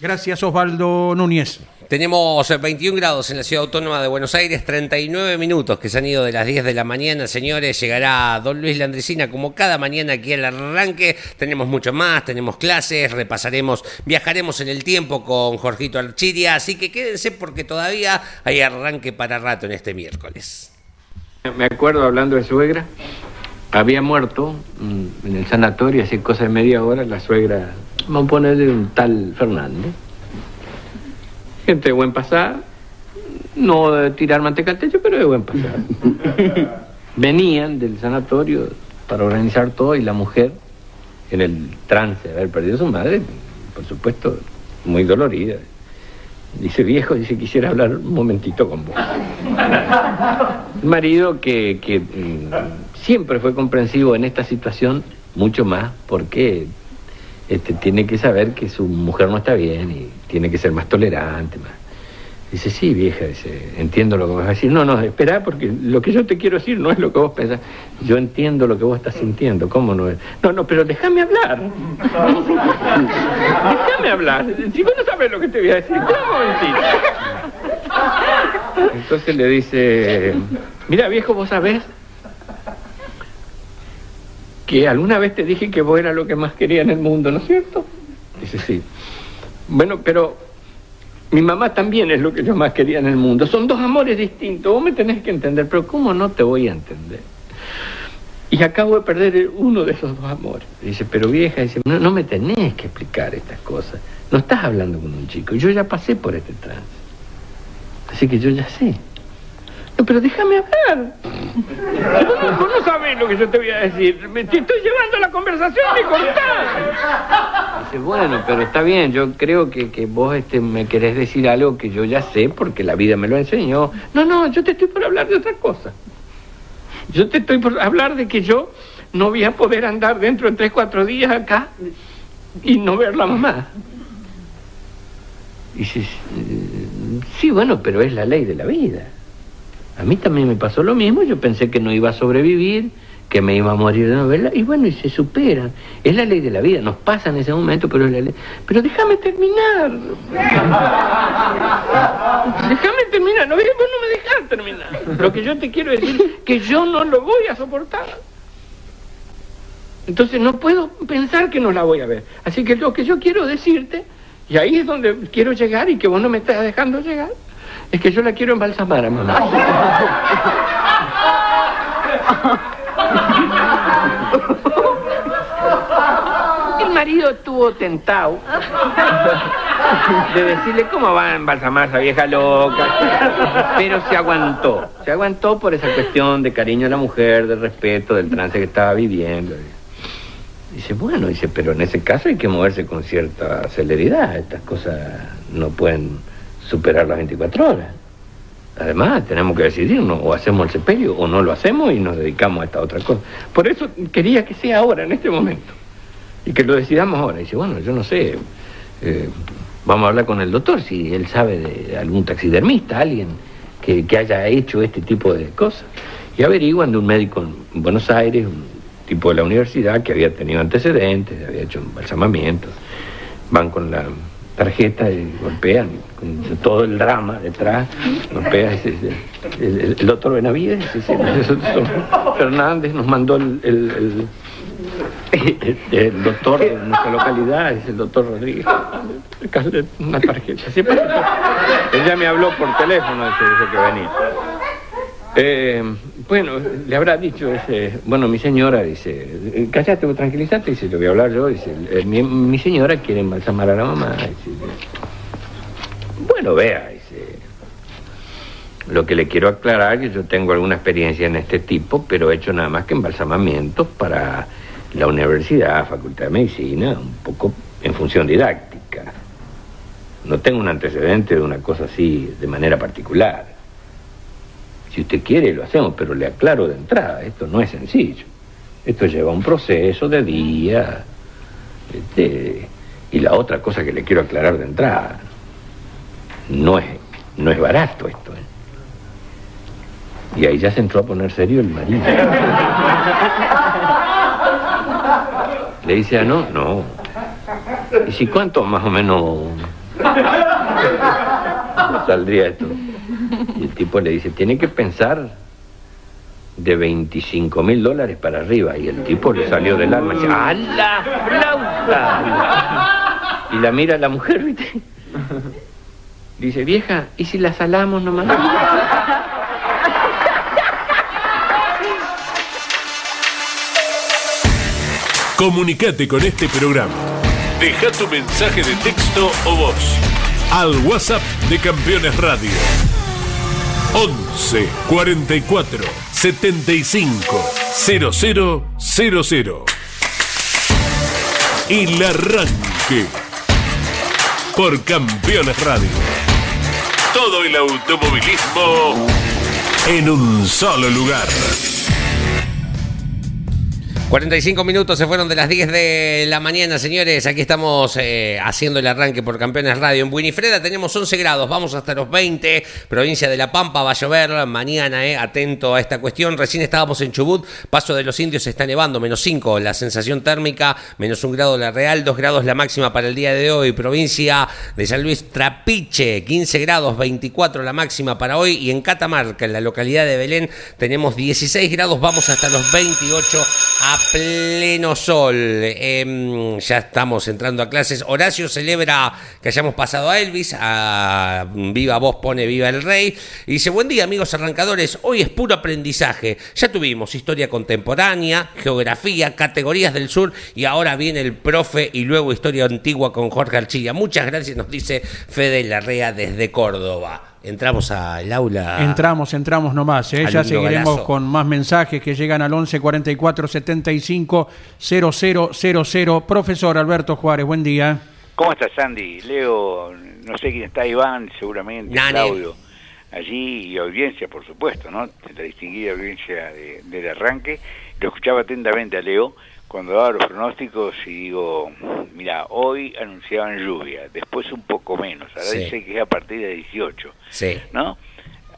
Gracias, Osvaldo Núñez. Tenemos 21 grados en la ciudad autónoma de Buenos Aires, 39 minutos que se han ido de las 10 de la mañana. Señores, llegará don Luis Landricina como cada mañana aquí al arranque. Tenemos mucho más, tenemos clases, repasaremos, viajaremos en el tiempo con Jorgito Archiria. Así que quédense porque todavía hay arranque para rato en este miércoles. Me acuerdo hablando de suegra, había muerto mm, en el sanatorio hace cosa de media hora la suegra Vamos a ponerle un tal Fernández. Gente de buen pasar, no de tirar manteca al techo, pero de buen pasar. Venían del sanatorio para organizar todo y la mujer, en el trance de haber perdido a su madre, por supuesto, muy dolorida. Dice, viejo, dice, quisiera hablar un momentito con vos. El marido que, que mm, siempre fue comprensivo en esta situación, mucho más, porque este, tiene que saber que su mujer no está bien y tiene que ser más tolerante. Más. Dice, sí, vieja, dice, entiendo lo que vas a decir. No, no, espera, porque lo que yo te quiero decir no es lo que vos pensás. Yo entiendo lo que vos estás sintiendo, ¿cómo no es? No, no, pero déjame hablar. déjame hablar. Si vos no sabes lo que te voy a decir, Entonces le dice, mira, viejo, vos sabés que alguna vez te dije que vos eras lo que más quería en el mundo, ¿no es cierto? Dice, sí. Bueno, pero mi mamá también es lo que yo más quería en el mundo. Son dos amores distintos, vos me tenés que entender, pero ¿cómo no te voy a entender? Y acabo de perder uno de esos dos amores. Dice, pero vieja, dice, no, no me tenés que explicar estas cosas. No estás hablando con un chico, yo ya pasé por este trance. Así que yo ya sé. No, pero déjame hablar. Vos no sabés lo que yo te voy a decir. te estoy llevando la conversación y contás. Dice, bueno, pero está bien. Yo creo que, que vos este, me querés decir algo que yo ya sé porque la vida me lo enseñó. No, no, yo te estoy por hablar de otra cosa. Yo te estoy por hablar de que yo no voy a poder andar dentro de tres, cuatro días acá y no ver la mamá. Y dices, sí, bueno, pero es la ley de la vida. A mí también me pasó lo mismo, yo pensé que no iba a sobrevivir, que me iba a morir de novela, y bueno, y se superan. Es la ley de la vida, nos pasa en ese momento, pero es la ley. Pero déjame terminar. déjame terminar, no, vos no me dejas terminar. Lo que yo te quiero decir que yo no lo voy a soportar. Entonces no puedo pensar que no la voy a ver. Así que lo que yo quiero decirte, y ahí es donde quiero llegar y que vos no me estás dejando llegar, es que yo la quiero embalsamar mamá. El marido estuvo tentado de decirle cómo va a embalsamar a esa vieja loca. Pero se aguantó. Se aguantó por esa cuestión de cariño a la mujer, de respeto, del trance que estaba viviendo. Dice, bueno, dice, pero en ese caso hay que moverse con cierta celeridad. Estas cosas no pueden superar las 24 horas. Además, tenemos que decidirnos, o hacemos el sepelio o no lo hacemos y nos dedicamos a esta otra cosa. Por eso quería que sea ahora, en este momento, y que lo decidamos ahora. Dice, bueno, yo no sé, eh, vamos a hablar con el doctor, si él sabe de algún taxidermista, alguien que, que haya hecho este tipo de cosas. Y averiguan de un médico en Buenos Aires, un tipo de la universidad que había tenido antecedentes, había hecho embalsamamientos. Van con la tarjeta y golpean con todo el drama detrás, golpea el, doctor Benavides, Fernández nos mandó el, El doctor de nuestra localidad es el doctor Rodríguez. Una tarjeta. Ella me habló por teléfono, dice que venía. Eh, bueno, le habrá dicho ese, bueno, mi señora dice, cállate, tranquilízate, dice, le voy a hablar yo, dice, mi, señora quiere embalsamar a la mamá, bueno, vea, dice, lo que le quiero aclarar, que yo tengo alguna experiencia en este tipo, pero he hecho nada más que embalsamamientos para la universidad, facultad de medicina, un poco en función didáctica. No tengo un antecedente de una cosa así de manera particular. Si usted quiere, lo hacemos, pero le aclaro de entrada, esto no es sencillo. Esto lleva un proceso de día. Este, y la otra cosa que le quiero aclarar de entrada, no es, no es barato esto. ¿eh? Y ahí ya se entró a poner serio el marido. Le dice, ah, no, no. ¿Y si cuánto más o menos saldría esto? El tipo le dice, tiene que pensar de 25 mil dólares para arriba. Y el tipo le salió del alma y dice, ¡a la flauta! Y la mira la mujer, ¿viste? Dice, vieja, ¿y si la salamos nomás? Comunicate con este programa. Deja tu mensaje de texto o voz al WhatsApp de Campeones Radio 11 44 75 0000. El arranque por Campeones Radio. Todo el automovilismo en un solo lugar. 45 minutos se fueron de las 10 de la mañana, señores. Aquí estamos eh, haciendo el arranque por Campeones Radio. En Buenifreda tenemos 11 grados, vamos hasta los 20. Provincia de La Pampa va a llover mañana, eh, atento a esta cuestión. Recién estábamos en Chubut, Paso de los Indios está nevando, menos 5 la sensación térmica, menos 1 grado la real, 2 grados la máxima para el día de hoy. Provincia de San Luis Trapiche, 15 grados, 24 la máxima para hoy. Y en Catamarca, en la localidad de Belén, tenemos 16 grados, vamos hasta los 28 a pleno sol. Em, ya estamos entrando a clases. Horacio celebra que hayamos pasado a Elvis. Viva Voz pone Viva el Rey. Y dice, buen día amigos arrancadores. Hoy es puro aprendizaje. Ya tuvimos historia contemporánea, geografía, categorías del sur. Y ahora viene el profe y luego historia antigua con Jorge Archilla. Muchas gracias, nos dice Fede Larrea desde Córdoba. Entramos al aula. Entramos, entramos nomás. ¿eh? Ya seguiremos con más mensajes que llegan al 11 44 75 0000. Profesor Alberto Juárez, buen día. ¿Cómo estás, Sandy? Leo, no sé quién está, Iván, seguramente, Claudio. Allí, y audiencia, por supuesto, ¿no? La distinguida audiencia del arranque. Lo escuchaba atentamente a Leo cuando daba los pronósticos y digo, mira, hoy anunciaban lluvia, después un poco menos, ahora dice que es a partir de 18, sí. ¿no?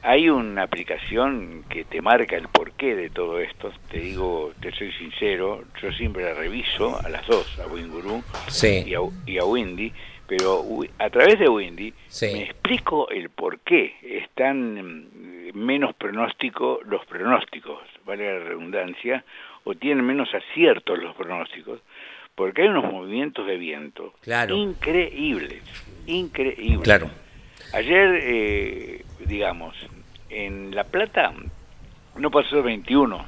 Hay una aplicación que te marca el porqué de todo esto, te digo, te soy sincero, yo siempre la reviso a las dos, a Winguru y, a, y a Windy, pero a través de Windy me explico el por qué están menos pronósticos los pronósticos, vale la redundancia, o tienen menos aciertos los pronósticos, porque hay unos movimientos de viento increíbles, increíbles. Claro. Ayer, eh, digamos, en La Plata no pasó 21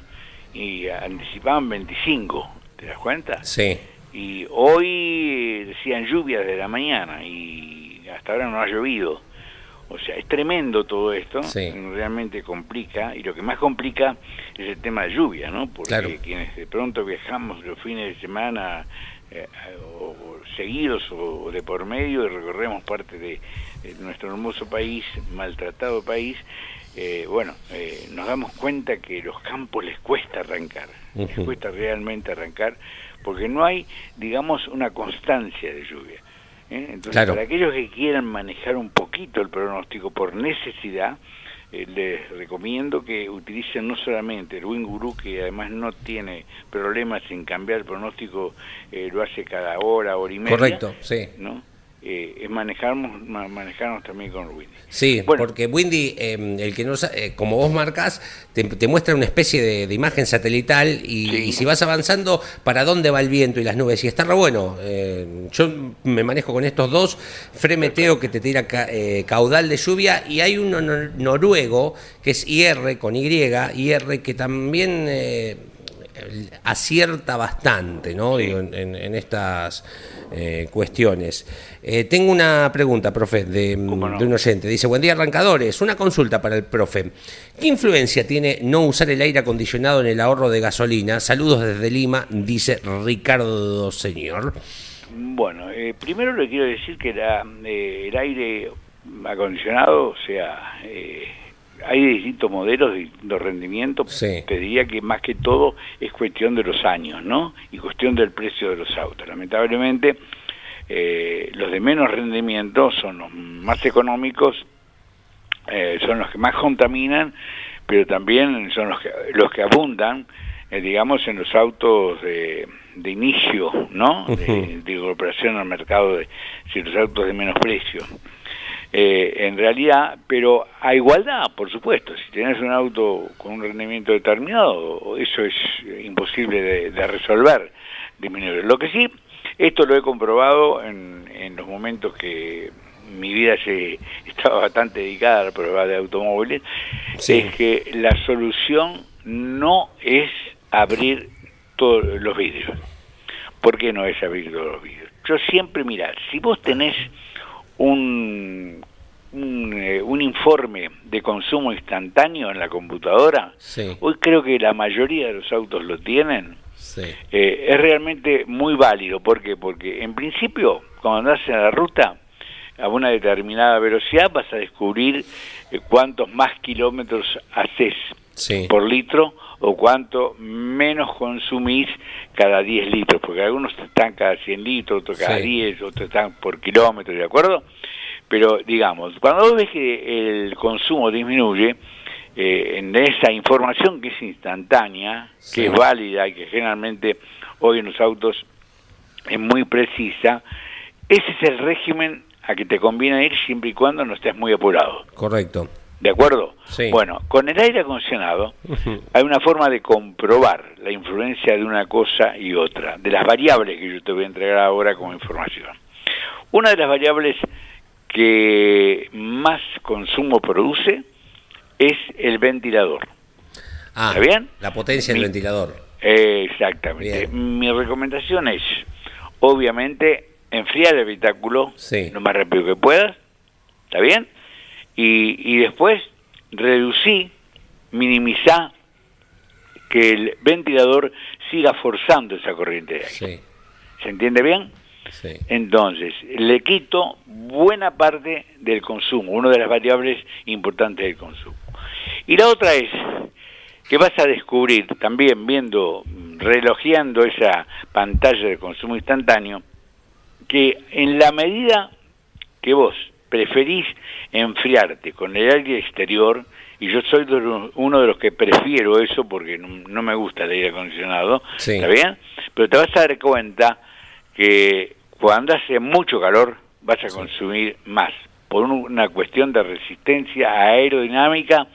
y anticipaban 25, ¿te das cuenta? Sí. Y hoy decían lluvias de la mañana y hasta ahora no ha llovido. O sea, es tremendo todo esto, realmente complica, y lo que más complica es el tema de lluvia, ¿no? Porque quienes de pronto viajamos los fines de semana eh, o, seguidos o, de por medio y recorremos parte de, nuestro hermoso país, maltratado país, eh, bueno, eh, nos damos cuenta que los campos les cuesta arrancar, les cuesta realmente arrancar, porque no hay, digamos, una constancia de lluvia. ¿Eh? Entonces, para aquellos que quieran manejar un poquito el pronóstico por necesidad, eh, les recomiendo que utilicen no solamente el Winguru, que además no tiene problemas en cambiar el pronóstico, eh, lo hace cada hora, hora y media. Correcto, sí. ¿no? Eh, es manejarnos, manejarnos también con Windy. Sí, porque Windy, em, el que no eh, como vos marcas, te, muestra una especie de, imagen satelital y, si vas avanzando, para dónde va el viento y las nubes. Y está re bueno. Eh, yo me manejo con estos dos, Fremeteo que te tira caudal de lluvia y hay uno noruego que es IR con Y, IR que también acierta bastante ¿no? en, estas eh, cuestiones. Eh, tengo una pregunta, profe, de, un oyente. Dice, buen día, arrancadores. Una consulta para el profe. ¿Qué influencia tiene no usar el aire acondicionado en el ahorro de gasolina? Saludos desde Lima, dice Ricardo Señor. Bueno, eh, primero le quiero decir que el aire acondicionado, o sea hay distintos modelos, de distintos rendimientos. Te diría que más que todo es cuestión de los años, ¿no? Y cuestión del precio de los autos. Lamentablemente, eh, los de menos rendimiento son los más económicos, eh, son los que más contaminan, pero también son los que, los que abundan, eh, digamos, en los autos de, de inicio, ¿no? De, de incorporación al mercado de si los autos de menos precio. Eh, en realidad, pero a igualdad, por supuesto, si tienes un auto con un rendimiento determinado, eso es imposible de, resolver, disminuir. Lo que sí, esto lo he comprobado en, los momentos que mi vida se estaba bastante dedicada a la prueba de automóviles, es que la solución no es abrir todos los vidrios. ¿Por qué no es abrir todos los vidrios? Yo siempre, mirar, si vos tenés un, eh, un, informe de consumo instantáneo en la computadora, hoy creo que la mayoría de los autos lo tienen, eh, es realmente muy válido. ¿Por qué? Porque en principio, cuando andas en la ruta, a una determinada velocidad vas a descubrir eh, cuántos más kilómetros haces por litro o cuánto menos consumís cada 10 litros, porque algunos están cada 100 litros, otros cada 10, otros están por kilómetro, ¿de acuerdo? Pero digamos, cuando vos ves que el consumo disminuye, eh, en esa información que es instantánea, que es válida y que generalmente hoy en los autos es muy precisa, ese es el régimen a que te conviene ir siempre y cuando no estés muy apurado. Correcto. ¿De acuerdo? Bueno, con el aire acondicionado hay una forma de comprobar la influencia de una cosa y otra, de las variables que yo te voy a entregar ahora como información. Una de las variables que más consumo produce es el ventilador. Ah, ¿Está bien? La potencia del ventilador. exactamente. Mi recomendación es, obviamente, enfriar el habitáculo lo más rápido que puedas. ¿Está bien? y, después reducí, minimizar que el ventilador siga forzando esa corriente de aire. ¿Se entiende bien? Sí. Entonces, le quito buena parte del consumo, una de las variables importantes del consumo. Y la otra es que vas a descubrir, también viendo, relojeando esa pantalla de consumo instantáneo, que en la medida que vos preferís enfriarte con el aire exterior, y yo soy uno de los que prefiero eso porque no, me gusta el aire acondicionado, ¿está bien? Pero te vas a dar cuenta que cuando hace mucho calor vas a consumir más, por una cuestión de resistencia aerodinámica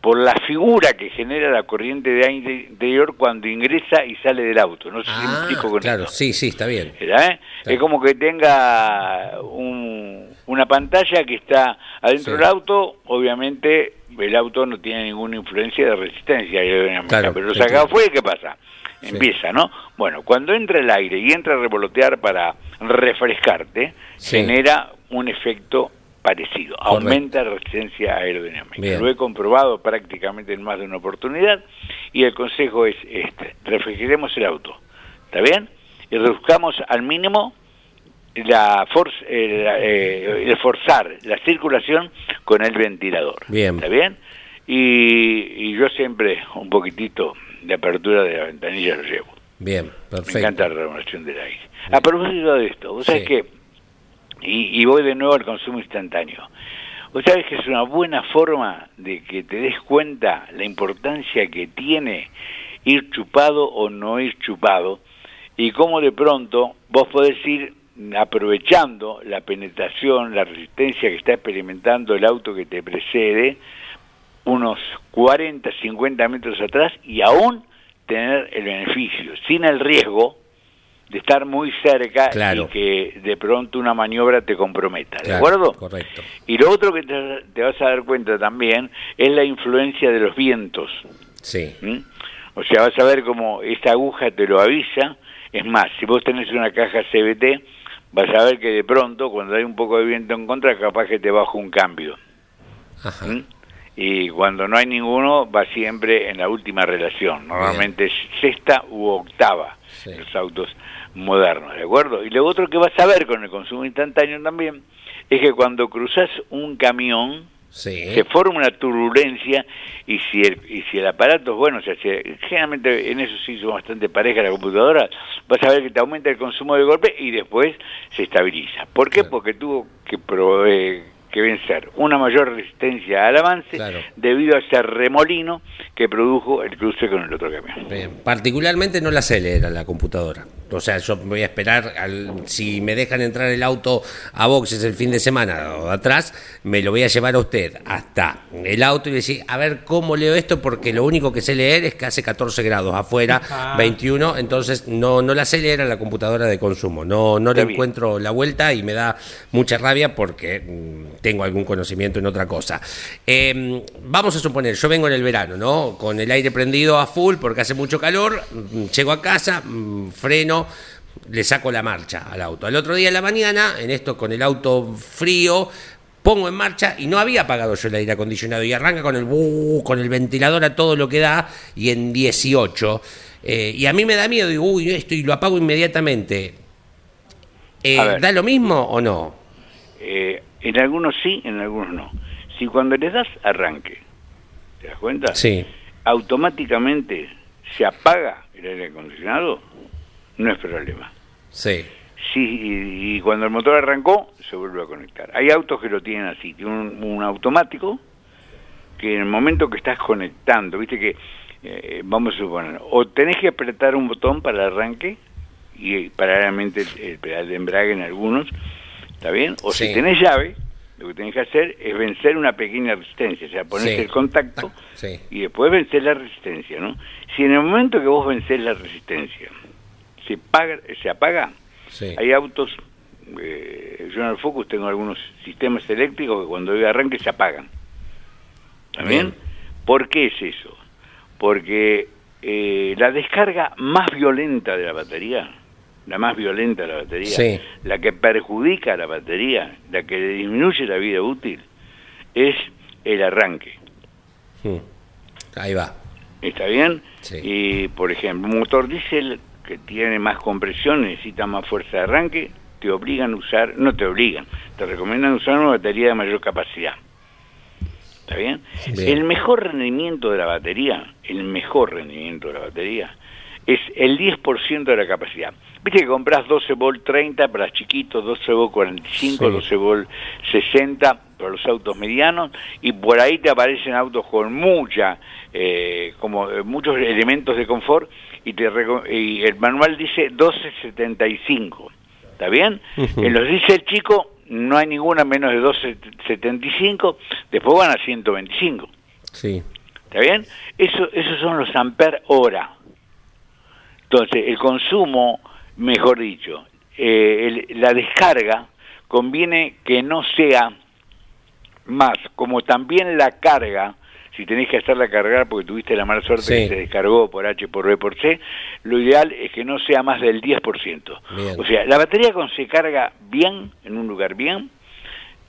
por la figura que genera la corriente de aire interior cuando ingresa y sale del auto. No sé si me ah, explico con claro, sí, sí, está bien. Eh? Es como que tenga una pantalla que está adentro del auto, obviamente el auto no tiene ninguna influencia de resistencia aerodinámica, pero lo saca afuera, ¿qué pasa? Empieza, ¿no? Bueno, cuando entra el aire y entra a revolotear para refrescarte, genera un efecto parecido, aumenta la resistencia aerodinámica. Lo he comprobado prácticamente en más de una oportunidad y el consejo es este, refrigeremos el auto, ¿está bien? Y reduzcamos al mínimo la eh, el, forzar la circulación con el ventilador, bien. ¿está bien? Y, yo siempre un poquitito de apertura de la ventanilla lo llevo. Bien, perfecto. Me encanta la renovación del aire. A propósito de esto, vos sabés que y, voy de nuevo al consumo instantáneo. Vos sabés que es una buena forma de que te des cuenta la importancia que tiene ir chupado o no ir chupado y cómo de pronto vos podés ir aprovechando la penetración, la resistencia que está experimentando el auto que te precede, unos 40, 50 metros atrás y aún tener el beneficio, sin el riesgo de estar muy cerca y que de pronto una maniobra te comprometa, ¿de acuerdo? Correcto. Y lo otro que te, vas a dar cuenta también es la influencia de los vientos. Sí. ¿Mm? O sea, vas a ver cómo esta aguja te lo avisa. Es más, si vos tenés una caja CBT, vas a ver que de pronto, cuando hay un poco de viento en contra, capaz que te baja un cambio. Ajá. ¿Mm? Y cuando no hay ninguno, va siempre en la última relación. Normalmente es sexta u octava los autos modernos, ¿de acuerdo? Y lo otro que vas a ver con el consumo instantáneo también es que cuando cruzas un camión, se forma una turbulencia y si el, y si el aparato es bueno, o sea, generalmente en eso sí son bastante pareja la computadora, vas a ver que te aumenta el consumo de golpe y después se estabiliza. ¿Por qué? Porque tuvo que proveer que vencer una mayor resistencia al avance debido a ese remolino que produjo el cruce con el otro camión. Particularmente no la acelera la computadora. O sea, yo voy a esperar, al, si me dejan entrar el auto a boxes el fin de semana o atrás, me lo voy a llevar a usted hasta el auto y decir, a ver cómo leo esto, porque lo único que sé leer es que hace 14 grados afuera, 21, entonces no, no la acelera la computadora de consumo. No, no le encuentro la vuelta y me da mucha rabia porque mm, tengo algún conocimiento en otra cosa. Em, vamos a suponer, yo vengo en el verano, ¿no? Con el aire prendido a full porque hace mucho calor, mm, llego a casa, mm, le saco la marcha al auto. Al otro día en la mañana, en esto con el auto frío, pongo en marcha y no había apagado yo el aire acondicionado y arranca con el con el ventilador a todo lo que da y en 18 eh, y a mí me da miedo digo uy esto y lo apago inmediatamente eh, ¿da lo mismo o no? Eh, en algunos sí, en algunos no. Si cuando le das arranque, ¿te das cuenta? Sí. Automáticamente se apaga el aire acondicionado, no es problema. Sí. Sí, y, cuando el motor arrancó, se vuelve a conectar. Hay autos que lo tienen así, tiene un, automático que en el momento que estás conectando, viste que, eh, vamos a suponer, o tenés que apretar un botón para el arranque, y paralelamente el pedal de embrague en algunos, ¿Está bien? O si tenés llave, lo que tenés que hacer es vencer una pequeña resistencia, o sea, ponés el contacto y después vencer la resistencia, ¿no? Si en el momento que vos vencés la resistencia se, paga, se apaga, hay autos, eh, yo en el Focus tengo algunos sistemas eléctricos que cuando yo arranque se apagan. ¿Está bien? ¿Por qué es eso? Porque eh, la descarga más violenta de la batería la más violenta de la batería, la que perjudica a la batería, la que le disminuye la vida útil, es el arranque. Hmm. Ahí va. ¿Está bien? Y, por ejemplo, un motor diésel que tiene más compresión, necesita más fuerza de arranque, te obligan a usar, no te obligan, te recomiendan usar una batería de mayor capacidad. ¿Está bien? El mejor rendimiento de la batería, el mejor rendimiento de la batería, es el 10% de la capacidad. Viste que compras 12 volt 30 para chiquitos, 12 volt 45, 12 volt 60 para los autos medianos y por ahí te aparecen autos con mucha, eh, como eh, muchos elementos de confort y, te, y el manual dice 1275. ¿Está bien? En los dice el chico no hay ninguna menos de 1275, después van a 125. Sí. ¿Está bien? Eso, esos son los amper hora. Entonces, el consumo mejor dicho, eh, la descarga conviene que no sea más, como también la carga, si tenés que hacerla cargar porque tuviste la mala suerte que se descargó por H, por B, por C, lo ideal es que no sea más del 10%. O sea, la batería cuando se carga bien, en un lugar bien,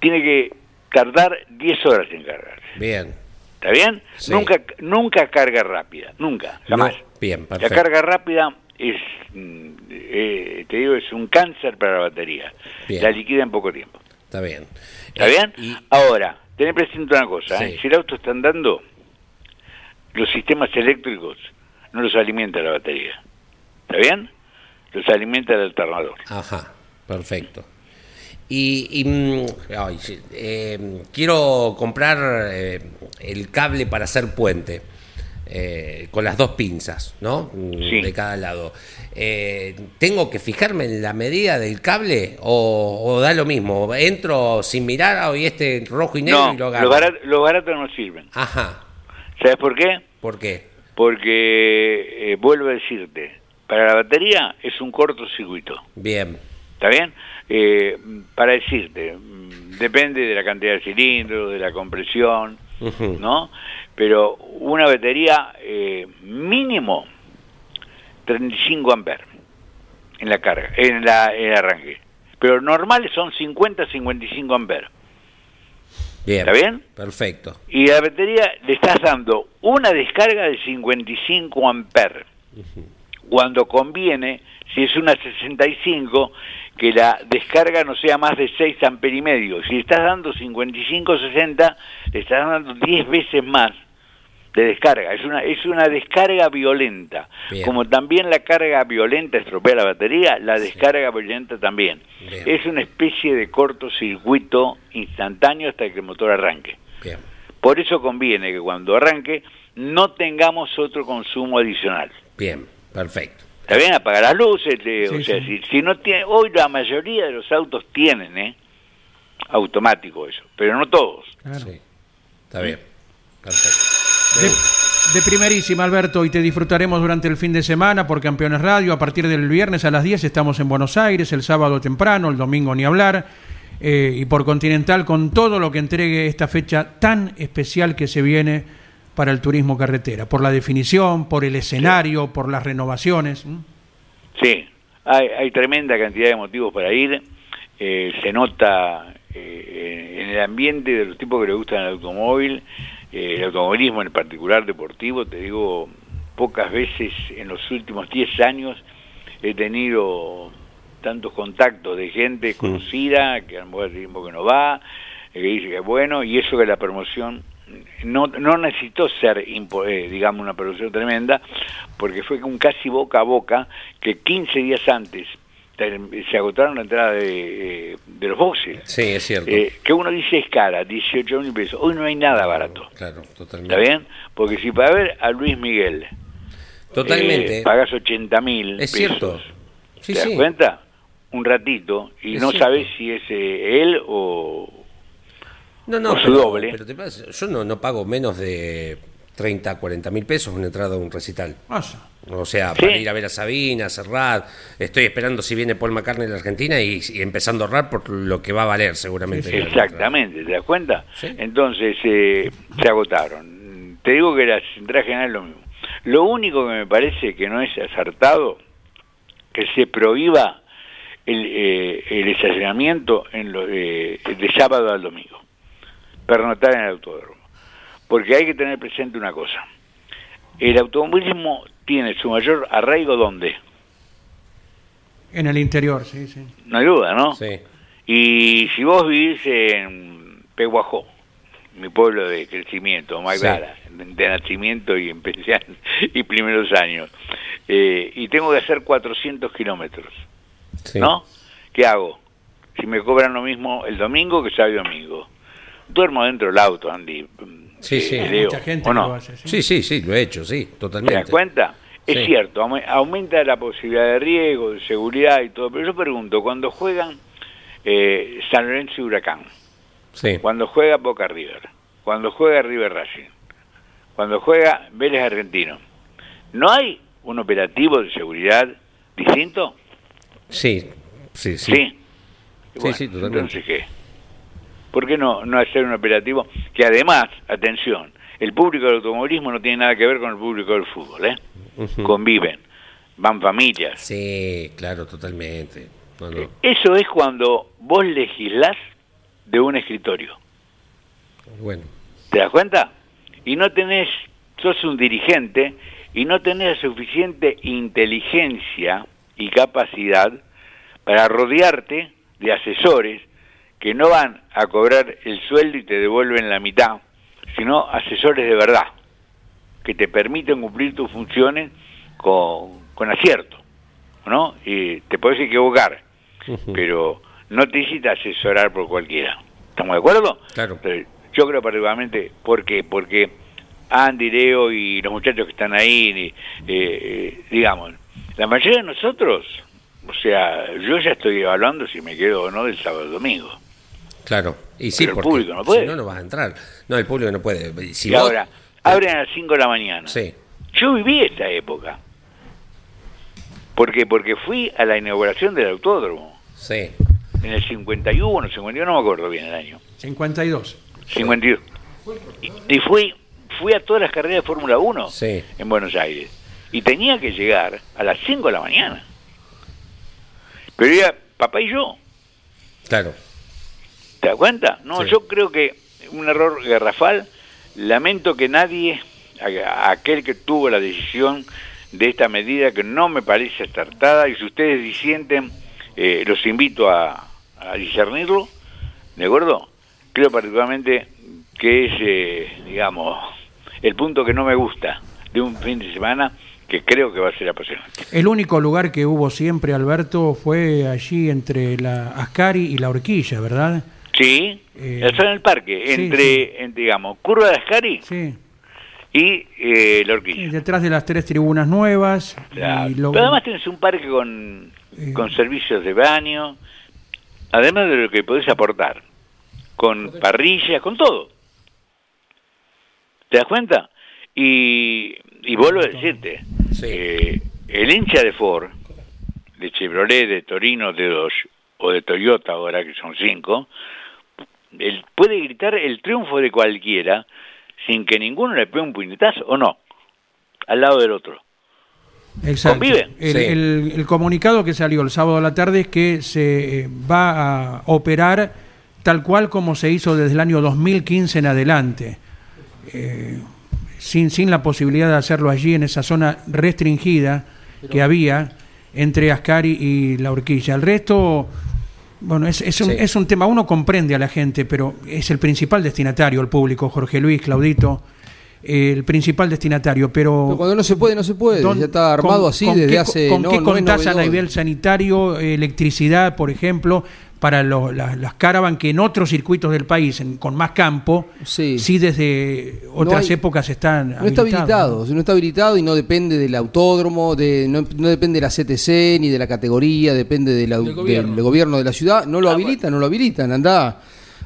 tiene que tardar 10 horas en cargarse. Bien. ¿Está bien? Nunca, nunca carga rápida, nunca, jamás. bien, perfecto. La carga rápida es, mm, eh, te digo, es un cáncer para la batería. La liquida en poco tiempo. Está bien. ¿Está bien? Eh, Ahora, tened presente una cosa, ¿eh? si el auto está andando, los sistemas eléctricos no los alimenta la batería. ¿Está bien? Los alimenta el alternador. Ajá, perfecto. Y, mm, quiero comprar el cable para hacer puente. Eh, con las dos pinzas, ¿no? Sí. De cada lado. Eh, ¿Tengo que fijarme en la medida del cable o, da lo mismo? ¿Entro sin mirar hoy este rojo y negro no, y lo agarro? Los baratos, no sirven. Ajá. ¿Sabes por qué? ¿Por qué? Porque, eh, vuelvo a decirte, para la batería es un cortocircuito. Bien. ¿Está bien? Eh, para decirte, mm, depende de la cantidad de cilindros, de la compresión. ¿no? Pero una batería eh, mínimo 35 amperes en la carga, en, la, en el arranque. Pero normales son 50-55 amperes. Bien. ¿Está bien? Perfecto. Y a la batería le estás dando una descarga de 55 amperes. Cuando conviene, si es una 65, que la descarga no sea más de 6 amperes y medio. Si estás dando 55-60, le estás dando 10 veces más de descarga. Es una, es una descarga violenta. Bien. Como también la carga violenta estropea la batería, la descarga violenta también. Bien. Es una especie de cortocircuito instantáneo hasta que el motor arranque. Bien. Por eso conviene que cuando arranque no tengamos otro consumo adicional. Bien. Perfecto. Está bien, apagar las luces, Sí, o sea, sí. si, si no tiene, hoy la mayoría de los autos tienen, ¿eh? Automático eso, pero no todos. Claro. Sí. Está bien. Perfecto. De, de primerísima, Alberto, y te disfrutaremos durante el fin de semana por Campeones Radio. A partir del viernes a las 10 estamos en Buenos Aires, el sábado temprano, el domingo ni hablar. eh, y por Continental con todo lo que entregue esta fecha tan especial que se viene para el turismo carretera, por la definición, por el escenario, por las renovaciones. Sí, hay, hay tremenda cantidad de motivos para ir. Eh, se nota eh, en el ambiente de los tipos que les gustan el automóvil, eh, el automovilismo en particular deportivo. Te digo, pocas veces en los últimos 10 años he tenido tantos contactos de gente conocida, que a lo mejor hace tiempo que no va, que dice que es bueno, y eso que la promoción no, no necesitó ser, eh, digamos, una promoción tremenda, porque fue un casi boca a boca que 15 días antes se agotaron la entrada de, eh, de los boxes. Sí, es cierto. Eh, que uno dice es cara, 18 mil pesos. Hoy no hay nada barato. Claro, totalmente. ¿Está bien? Porque si para ver a Luis Miguel Totalmente. eh, pagas 80 mil es pesos, cierto. Sí, ¿te das sí. cuenta? Un ratito y Es no cierto. sabes si es eh, él o, No, no, o su pero, doble. pero te pasa- yo no, no pago menos de 30, 40 mil pesos una entrada a un recital. O sea, Sí. para ir a ver a Sabina, a Serrat. Estoy esperando si viene Paul McCartney de la Argentina y, y empezando a ahorrar por lo que va a valer seguramente. Exactamente, ¿te das cuenta? Sí. Entonces eh, se agotaron. Te digo que las entradas generales lo mismo. Lo único que me parece que no es acertado, que se prohíba el, eh, el estacionamiento en lo- eh, de sábado al domingo, pernotar en el autódromo. Porque hay que tener presente una cosa. El automovilismo tiene su mayor arraigo ¿dónde? En el interior, sí, sí. No hay duda, ¿no? Sí. Y si vos vivís en Peguajó, mi pueblo de crecimiento, Maigara, de, de nacimiento y y primeros años, eh, y tengo que hacer 400 kilómetros, sí. ¿no? ¿Qué hago? Si me cobran lo mismo el domingo que sábado y domingo. Duermo dentro del auto, Andy. Sí, eh, sí. Mucha gente ¿o que no? lo hace. sí. Sí, sí, sí, lo he hecho, sí, ¿Te totalmente. das cuenta? Es Sí. cierto, aume- aumenta la posibilidad de riesgo, de seguridad y todo, pero yo pregunto, cuando juegan eh, San Lorenzo y Huracán, Sí. cuando juega Boca River, cuando juega River Racing, cuando juega Vélez Argentino, ¿no hay un operativo de seguridad distinto? Sí, sí, sí. Sí. Sí, sí, totalmente. Entonces, ¿qué? ¿Por qué no, no hacer un operativo que además, atención, el público del automovilismo no tiene nada que ver con el público del fútbol, ¿eh? Conviven, van familias. Sí, claro, totalmente. No, no. Eso es cuando vos legislás de un escritorio. Bueno, ¿Te das cuenta? Y no tenés, sos un dirigente y no tenés suficiente inteligencia y capacidad para rodearte de asesores que no van a cobrar el sueldo y te devuelven la mitad, sino asesores de verdad, que te permiten cumplir tus funciones con, con acierto, ¿no? Y te puedes equivocar, pero no te hiciste asesorar por cualquiera. ¿Estamos de acuerdo? Claro. Yo creo particularmente, ¿por qué? Porque Andy, Leo y los muchachos que están ahí, eh, digamos, la mayoría de nosotros, o sea, yo ya estoy evaluando si me quedo o no del sábado domingo. Claro, y sí, el público no puede. Si no, no vas a entrar. No, el público no puede. Si y ahora, abren a las 5 de la mañana. Sí. Yo viví esa época. ¿Por qué? Porque fui a la inauguración del autódromo. Sí. En el 51, 51, no me acuerdo bien el año. 52. 52. Y, y fui, fui a todas las carreras de Fórmula 1 sí. en Buenos Aires. Y tenía que llegar a las 5 de la mañana. Pero era papá y yo. Claro. ¿Te das cuenta? No, Sí. yo creo que un error garrafal. Lamento que nadie, a- aquel que tuvo la decisión de esta medida que no me parece acertada, y si ustedes disienten, eh, los invito a, a discernirlo, ¿de acuerdo? Creo particularmente que es, eh, digamos, el punto que no me gusta de un fin de semana que creo que va a ser apasionante. El único lugar que hubo siempre, Alberto, fue allí entre la Ascari y la Horquilla, ¿verdad? Sí, Eh, está en el parque, sí, entre, sí. en, digamos, Curva de Ascari Sí. y eh, La Y Horquilla. detrás de las tres tribunas nuevas. Claro. y lo- Pero además tienes un parque con, Eh. con servicios de baño, además de lo que podés aportar, con parrillas, con todo. ¿Te das cuenta? Y, y vuelvo a decirte, Sí. eh, el hincha de Ford, de Chevrolet, de Torino, de Dodge o de Toyota ahora que son cinco, él puede gritar el triunfo de cualquiera sin que ninguno le pegue un puñetazo o no, al lado del otro. Exacto. ¿Convive? El, Sí. el- el comunicado que salió el sábado a la tarde es que se eh, va a operar tal cual como se hizo desde el año 2015 en adelante, Eh, sin, sin la posibilidad de hacerlo allí en esa zona restringida que había entre Ascari y la horquilla. El resto, bueno, es, es, un, Sí. es un tema, uno comprende a la gente, pero es el principal destinatario, el público, Jorge Luis, Claudito, el principal destinatario, pero... Pero cuando no se puede, no se puede. Don- ya está armado con- así con desde qué- hace. ¿Con no, qué no contás a nivel sanitario, electricidad, por ejemplo, para lo- la- las caravan que en otros circuitos del país, en- con más campo, Sí. sí desde otras hay- épocas están No está habilitado, no está habilitado y no depende del autódromo, de, no, no depende de la CTC ni de la categoría, depende de la- Del gobierno. del gobierno de la ciudad. No lo Ah, habilitan, no lo habilitan, anda,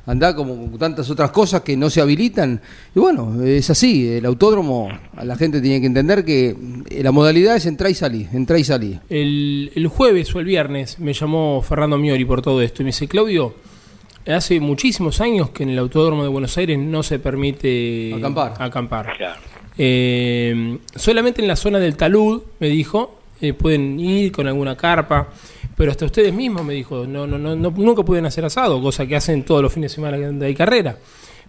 anda como tantas otras cosas que no se habilitan. Y bueno, es así, el autódromo, a la gente tiene que entender que eh, la modalidad es entrar y salir, entrar y salir. El, el jueves o el viernes me llamó Fernando Miori por todo esto y me dice, Claudio, hace muchísimos años que en el Autódromo de Buenos Aires no se permite Acampar. acampar. Claro. Eh, solamente en la zona del talud, me dijo, eh, pueden ir con alguna carpa, pero hasta ustedes mismos, me dijo, no, no, no, no- nunca pueden hacer asado, cosa que hacen todos los fines de semana que hay carrera.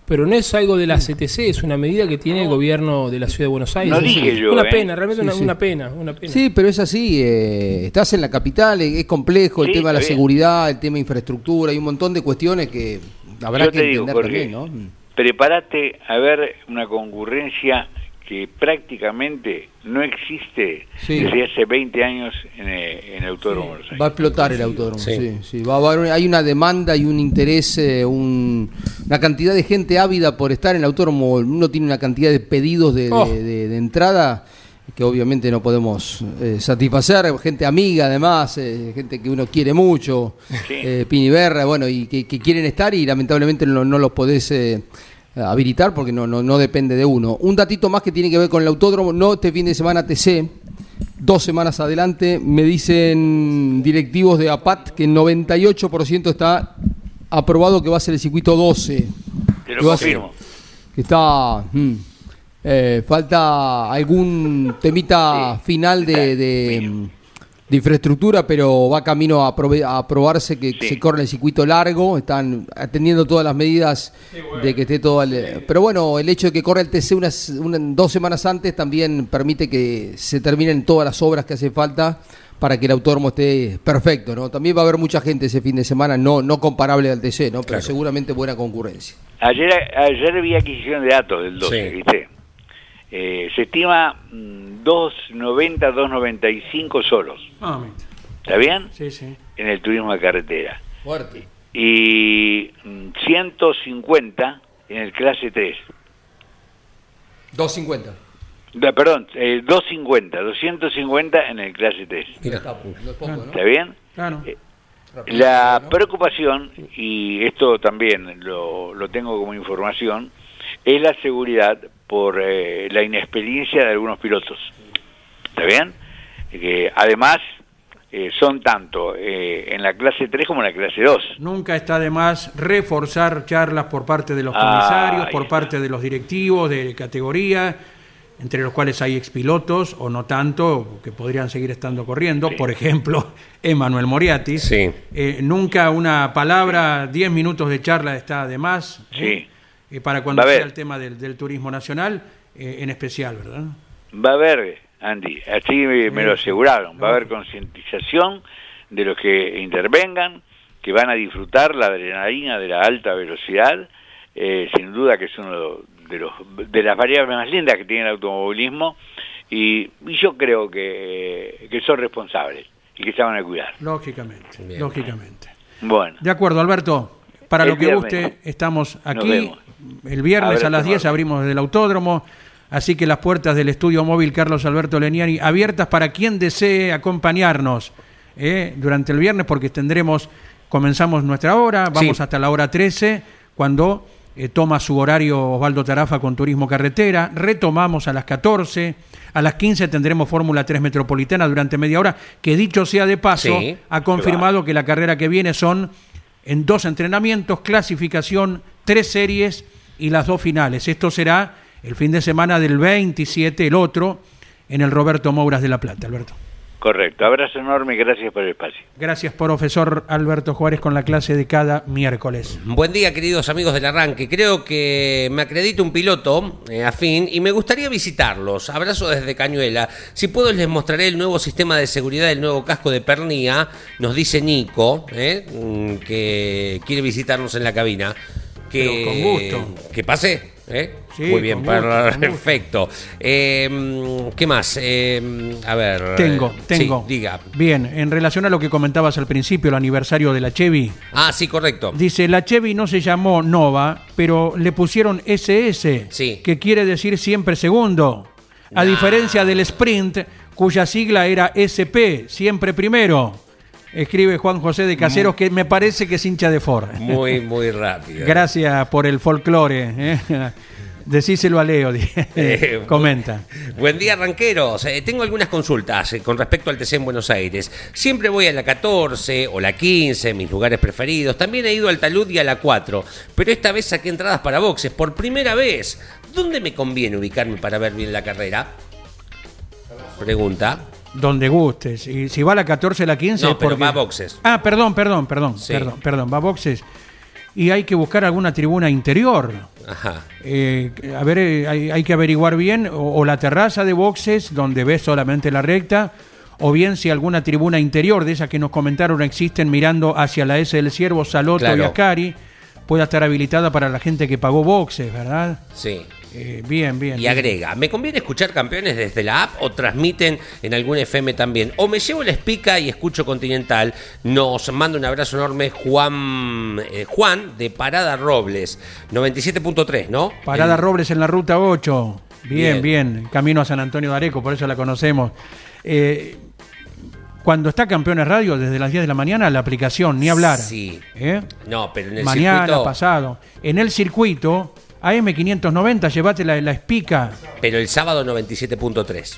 Pero no es algo de la CTC, es una medida que tiene el gobierno de la ciudad de Buenos Aires. No dije yo, Una ¿eh? pena, realmente Sí, una, sí. una pena, una pena. Sí, pero es así, eh, estás en la capital, es, complejo el Sí, tema de la bien. seguridad, el tema de infraestructura, hay un montón de cuestiones que habrá Yo que te digo, entender Jorge, también, ¿no? prepárate a ver una concurrencia que prácticamente no existe Sí. desde hace 20 años en, eh, en el Autódromo de Buenos Aires. Va a explotar el autódromo, Sí. sí. sí, Va a haber- hay una demanda y un interés, eh, un- una cantidad de gente ávida por estar en el autódromo. Uno tiene una cantidad de pedidos de, de- Oh. de- de entrada que obviamente no podemos eh, satisfacer. Gente amiga, además, eh, gente que uno quiere mucho, Sí. eh, Piniberra, bueno, y que, que quieren estar y lamentablemente no, no los podés eh, habilitar porque no, no, no depende de uno. Un datito más que tiene que ver con el autódromo, no este fin de semana TC, dos semanas adelante, me dicen directivos de APAT que el 98% está aprobado que va a ser el circuito 12. Te lo confirmo. que está mm, eh, falta algún temita Sí. final de, de, de infraestructura pero va camino a, a aprobarse que Sí. se corre el circuito largo están atendiendo todas las medidas de que esté todo el- pero bueno el hecho de que corra el TC unas, una- dos semanas antes también permite que se terminen todas las obras que hace falta para que el autódromo esté perfecto, ¿no? También va a haber mucha gente ese fin de semana, no, no comparable al TC, ¿no? Pero Claro. seguramente buena concurrencia. Ayer, ayer vi adquisición de datos del 12, Sí. ¿viste? Eh, se estima mm, 2.90, 2.95 solos. Ah. ¿Está bien? sí, sí. En el turismo de carretera. Fuerte. Y mm, 150 en el clase 3. 250. Da- perdón, eh, 250, 250 en el clase 3. Mira. No es poco, ¿no? ¿Está bien? Claro. La preocupación, y esto también lo, lo tengo como información, es la seguridad por eh, la inexperiencia de algunos pilotos. ¿Está bien? Que además eh, son tanto eh, en la clase 3 como en la clase 2. Nunca está de más reforzar charlas por parte de los Ah, comisarios, ahí por está. parte de los directivos de categoría, entre los cuales hay expilotos o no tanto, que podrían seguir estando corriendo. Por ejemplo, Emanuel Moriatis. Sí. Eh, nunca una palabra, 10 minutos de charla está de más. ¿eh? Sí. Eh, para cuando sea el tema del, del turismo nacional, eh, en especial, ¿verdad? Va a haber, Andy, así me, me lo aseguraron, va a haber concientización de los que intervengan, que van a disfrutar la adrenalina de la alta velocidad, eh, sin duda que es uno de, los, de las variables más lindas que tiene el automovilismo, y, y yo creo que, que son responsables y que se van a cuidar. Lógicamente, Bien. lógicamente. Bueno, De acuerdo, Alberto. Para El lo que viernes. guste, estamos aquí. El viernes a las 10 enorme. abrimos desde el autódromo. Así que las puertas del estudio móvil Carlos Alberto Leniani abiertas para quien desee acompañarnos ¿eh? durante el viernes, porque tendremos, comenzamos nuestra hora, vamos Sí. hasta la hora 13, cuando eh, toma su horario Osvaldo Tarafa con Turismo Carretera. Retomamos a las 14. A las 15 tendremos Fórmula 3 Metropolitana durante media hora, que dicho sea de paso, Sí. ha confirmado que la carrera que viene son en dos entrenamientos, clasificación, tres series y las dos finales. Esto será el fin de semana del 27, el otro, en el Roberto Mouras de La Plata, Alberto. Correcto. Abrazo enorme y gracias por el espacio. Gracias, profesor Alberto Juárez, con la clase de cada miércoles. Buen día, queridos amigos del arranque. Creo que me acredita un piloto eh, afín y me gustaría visitarlos. Abrazo desde Cañuela. Si puedo, les mostraré el nuevo sistema de seguridad del nuevo casco de Pernía. Nos dice Nico, eh, mm, que quiere visitarnos en la cabina. Que, Pero con gusto. Que pase. ¿Eh? Sí, Muy bien, gusto, perfecto. Eh, ¿Qué más? Eh, a ver. Tengo, eh, tengo. sí, diga. Bien, en relación a lo que comentabas al principio, el aniversario de la Chevy. Ah, sí, correcto. Dice, la Chevy no se llamó Nova, pero le pusieron SS, Sí. que quiere decir siempre segundo. A Nah. diferencia del Sprint, cuya sigla era SP, siempre primero. Escribe Juan José de Caseros, que me parece que es hincha de Ford. Muy, muy rápido. Gracias por el folclore. ¿eh? Decíselo a Leo, Eh, comenta. Buen día, ranqueros. Eh, tengo algunas consultas eh, con respecto al TC en Buenos Aires. Siempre voy a la 14 o la 15, mis lugares preferidos. También he ido al Talud y a la 4, pero esta vez saqué entradas para boxes por primera vez. ¿Dónde me conviene ubicarme para ver bien la carrera? Pregunta. Donde gustes. Y si va a la 14, la 15. No, es pero porque- va a boxes. Ah, perdón, perdón, perdón, Sí. perdón, perdón, va a boxes. Y hay que buscar alguna tribuna interior. Ajá. Eh, a ver, eh, hay, hay que averiguar bien, o, o la terraza de boxes, donde ves solamente la recta, o bien si alguna tribuna interior de esas que nos comentaron existen mirando hacia la S del Ciervo, Saloto Claro. y Ascari, pueda estar habilitada para la gente que pagó boxes, ¿verdad? Sí. Eh, bien, bien. Y agrega, ¿me conviene escuchar campeones desde la app o transmiten en algún FM también? O me llevo la espica y escucho Continental. Nos manda un abrazo enorme Juan, eh, Juan de Parada Robles, 97.3, ¿no? Parada Robles en la ruta 8. Bien, Bien. bien, Camino a San Antonio de Areco, por eso la conocemos. Eh, cuando está Campeones Radio, desde las 10 de la mañana, la aplicación, ni hablar. Sí. ¿Eh? No, pero en el Mañana, circuito... pasado. En el circuito, AM590, llévate la, la espica. Pero el sábado 97.3.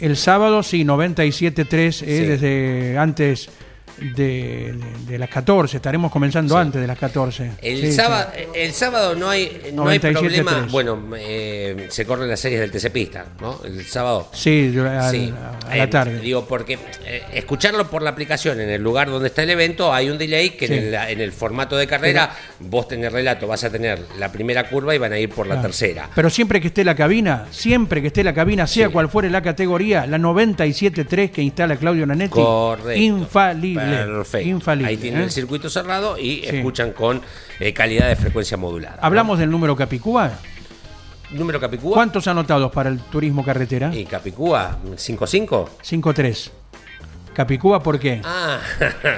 El sábado, sí, 97.3, eh, Sí. desde antes de, las 14. Estaremos comenzando Sí. antes de las 14. El, Sí, sábado, sí. el sábado no hay, no hay 97.3. problema. Bueno, eh, se corren las series del TC Pista, ¿no? El sábado. Sí, al- a la Eh, tarde. Digo, porque eh, escucharlo por la aplicación en el lugar donde está el evento, hay un delay que en, el, en el formato de carrera, vos tenés relato, vas a tener la primera curva y van a ir por la Claro. tercera. Pero siempre que esté la cabina, siempre que esté la cabina, sea cual fuere la categoría, la 97.3 que instala Claudio Nanetti, Correcto. infalible. Infalible. Ahí tienen ¿eh? el circuito cerrado y Sí. escuchan con eh, calidad de frecuencia modulada. ¿no? Hablamos del número Capicúa. ¿Número Capicúa? ¿Cuántos anotados para el turismo carretera? ¿Y Capicúa? ¿5-5? 5-3. Capicúa, ¿por qué? Ah,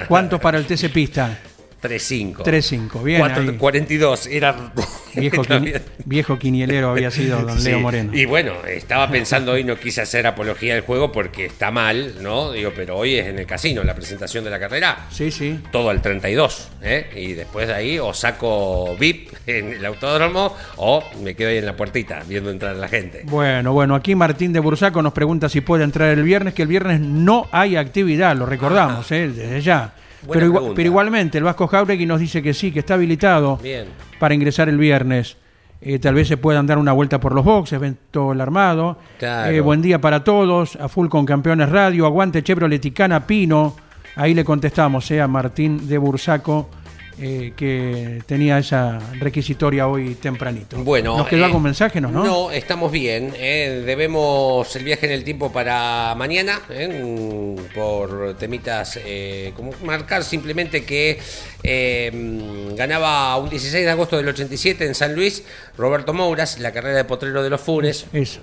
¿Cuántos para el TC Pista? 3-5. 3-5, bien. 4, ahí. 42, era. Viejo, quini- viejo quinielero había sido don Sí, Leo Moreno. Y bueno, estaba pensando hoy, no quise hacer apología del juego porque está mal, ¿no? Digo, pero hoy es en el casino la presentación de la carrera. Sí, sí. Todo al 32, ¿eh? Y después de ahí o saco VIP en el autódromo o me quedo ahí en la puertita viendo entrar a la gente. Bueno, bueno, aquí Martín de Bursaco nos pregunta si puede entrar el viernes, que el viernes no hay actividad, lo recordamos, ¿eh? desde ya. Pero, igua- pregunta. pero igualmente, el Vasco Jauregui nos dice que sí, que está habilitado Bien. para ingresar el viernes. Eh, tal vez se puedan dar una vuelta por los boxes, ven todo el armado. Claro. Eh, buen día para todos, a full con Campeones Radio, aguante Chevrolet Ticana Pino. Ahí le contestamos eh, a Martín de Bursaco, eh, que tenía esa requisitoria hoy tempranito. Bueno, ¿Nos quedó eh, algún mensaje, no? No, estamos bien. eh, debemos el viaje en el tiempo para mañana, eh, por temitas, como marcar simplemente que ganaba un 16 de agosto del 87 en San Luis Roberto Mouras, la carrera de Potrero de los Funes, Eso.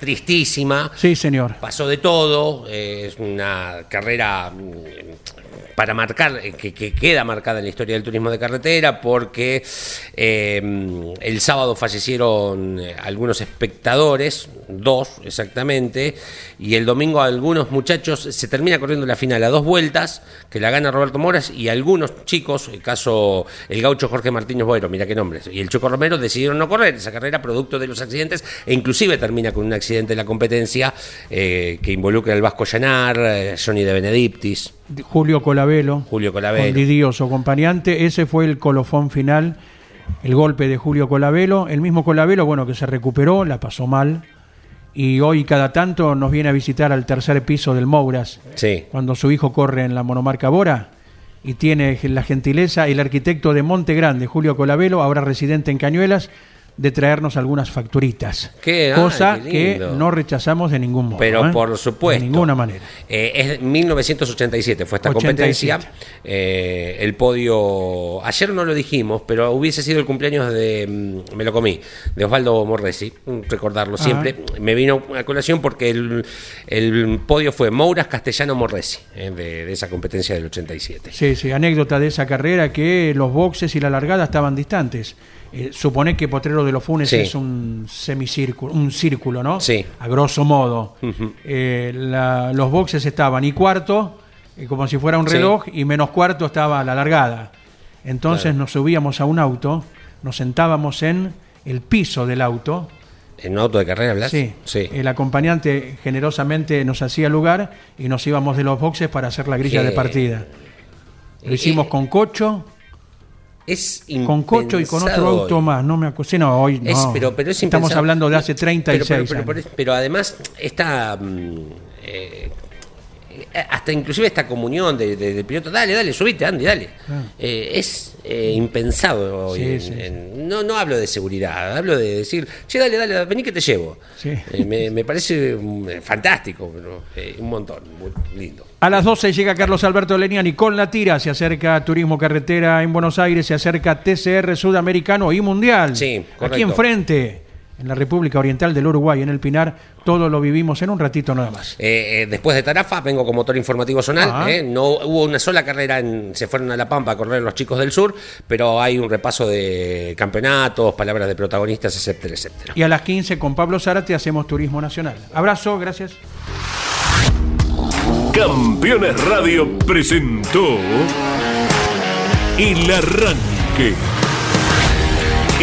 tristísima. Sí, señor. Pasó de todo, es una carrera mm, para marcar, eh, que, que queda marcada en la historia del turismo de carretera, porque mm, el sábado fallecieron eh, algunos espectadores, dos exactamente, y el domingo algunos muchachos, se termina corriendo la final a dos vueltas, que la gana Roberto Moras, y algunos chicos, el caso el gaucho Jorge Martínez Boero, mira qué nombres, y el Choco Romero decidieron no correr esa carrera producto de los accidentes, e inclusive termina con un accidente en la competencia eh, que involucra al Vasco Llanar, Johnny de Benedictis, Julio Colavelo. Julio Con. Didío, su acompañante. Ese fue el colofón final, el golpe de Julio Colavelo. El mismo Colavelo, bueno, que se recuperó, la pasó mal. Y hoy cada tanto nos viene a visitar al tercer piso del Mouras, Sí. cuando su hijo corre en la monomarca Bora. Y tiene la gentileza el arquitecto de Monte Grande, Julio Colavelo, ahora residente en Cañuelas, de traernos algunas facturitas. Qué- ay, cosa qué que no rechazamos de ningún modo. Pero ¿eh? por supuesto. De ninguna manera. Eh, es 1987 fue esta 87. competencia. Eh, el podio, ayer no lo dijimos, pero hubiese sido el cumpleaños de, mm, me lo comí, de Osvaldo Morresi, recordarlo siempre. Me vino a colación porque el, el podio fue Mouras Castellano Morresi, eh, de, de esa competencia del 87. Sí, sí, anécdota de esa carrera que los boxes y la largada estaban distantes. Eh, supone que Potrero de los Funes Sí. es un semicírculo, un círculo, ¿no? Sí. A grosso modo. Eh, la- los boxes estaban y cuarto, eh, como si fuera un Sí. reloj, y menos cuarto estaba la largada. Entonces Claro. nos subíamos a un auto, nos sentábamos en el piso del auto. ¿En un auto de carrera hablas? Sí, Sí. el acompañante generosamente nos hacía lugar y nos íbamos de los boxes para hacer la grilla Qué- de partida. Lo Eh, hicimos con Cocho, Es con Cocho y con otro auto hoy. más, no me. Sí, no, hoy no. Es- pero, pero es Estamos hablando de hace 36 pero, pero, pero, años. pero- además, esta. mm, eh, hasta inclusive esta comunión de, de- piloto, dale, dale, subite, Andy, dale. Ah. Eh, es eh, impensado hoy. Sí, en- sí, sí. en- no, no hablo de seguridad, hablo de decir, che, dale, dale, vení que te llevo. Eh, me, me parece mm, eh, fantástico, pero, eh, un montón, muy lindo. A las 12 llega Carlos Alberto Leniani con la tira, se acerca Turismo Carretera en Buenos Aires, se acerca TCR Sudamericano y Mundial. Sí, correcto. Aquí enfrente, en la República Oriental del Uruguay, en el Pinar, todo lo vivimos en un ratito nada más. Eh, eh, después de Tarafa vengo con motor informativo zonal. Ah. eh, No hubo una sola carrera, en- se fueron a La Pampa a correr los chicos del sur, pero hay un repaso de campeonatos, palabras de protagonistas, etcétera, etcétera. Y a las 15 con Pablo Zárate hacemos Turismo Nacional. Abrazo, gracias. Campeones Radio presentó El Arranque.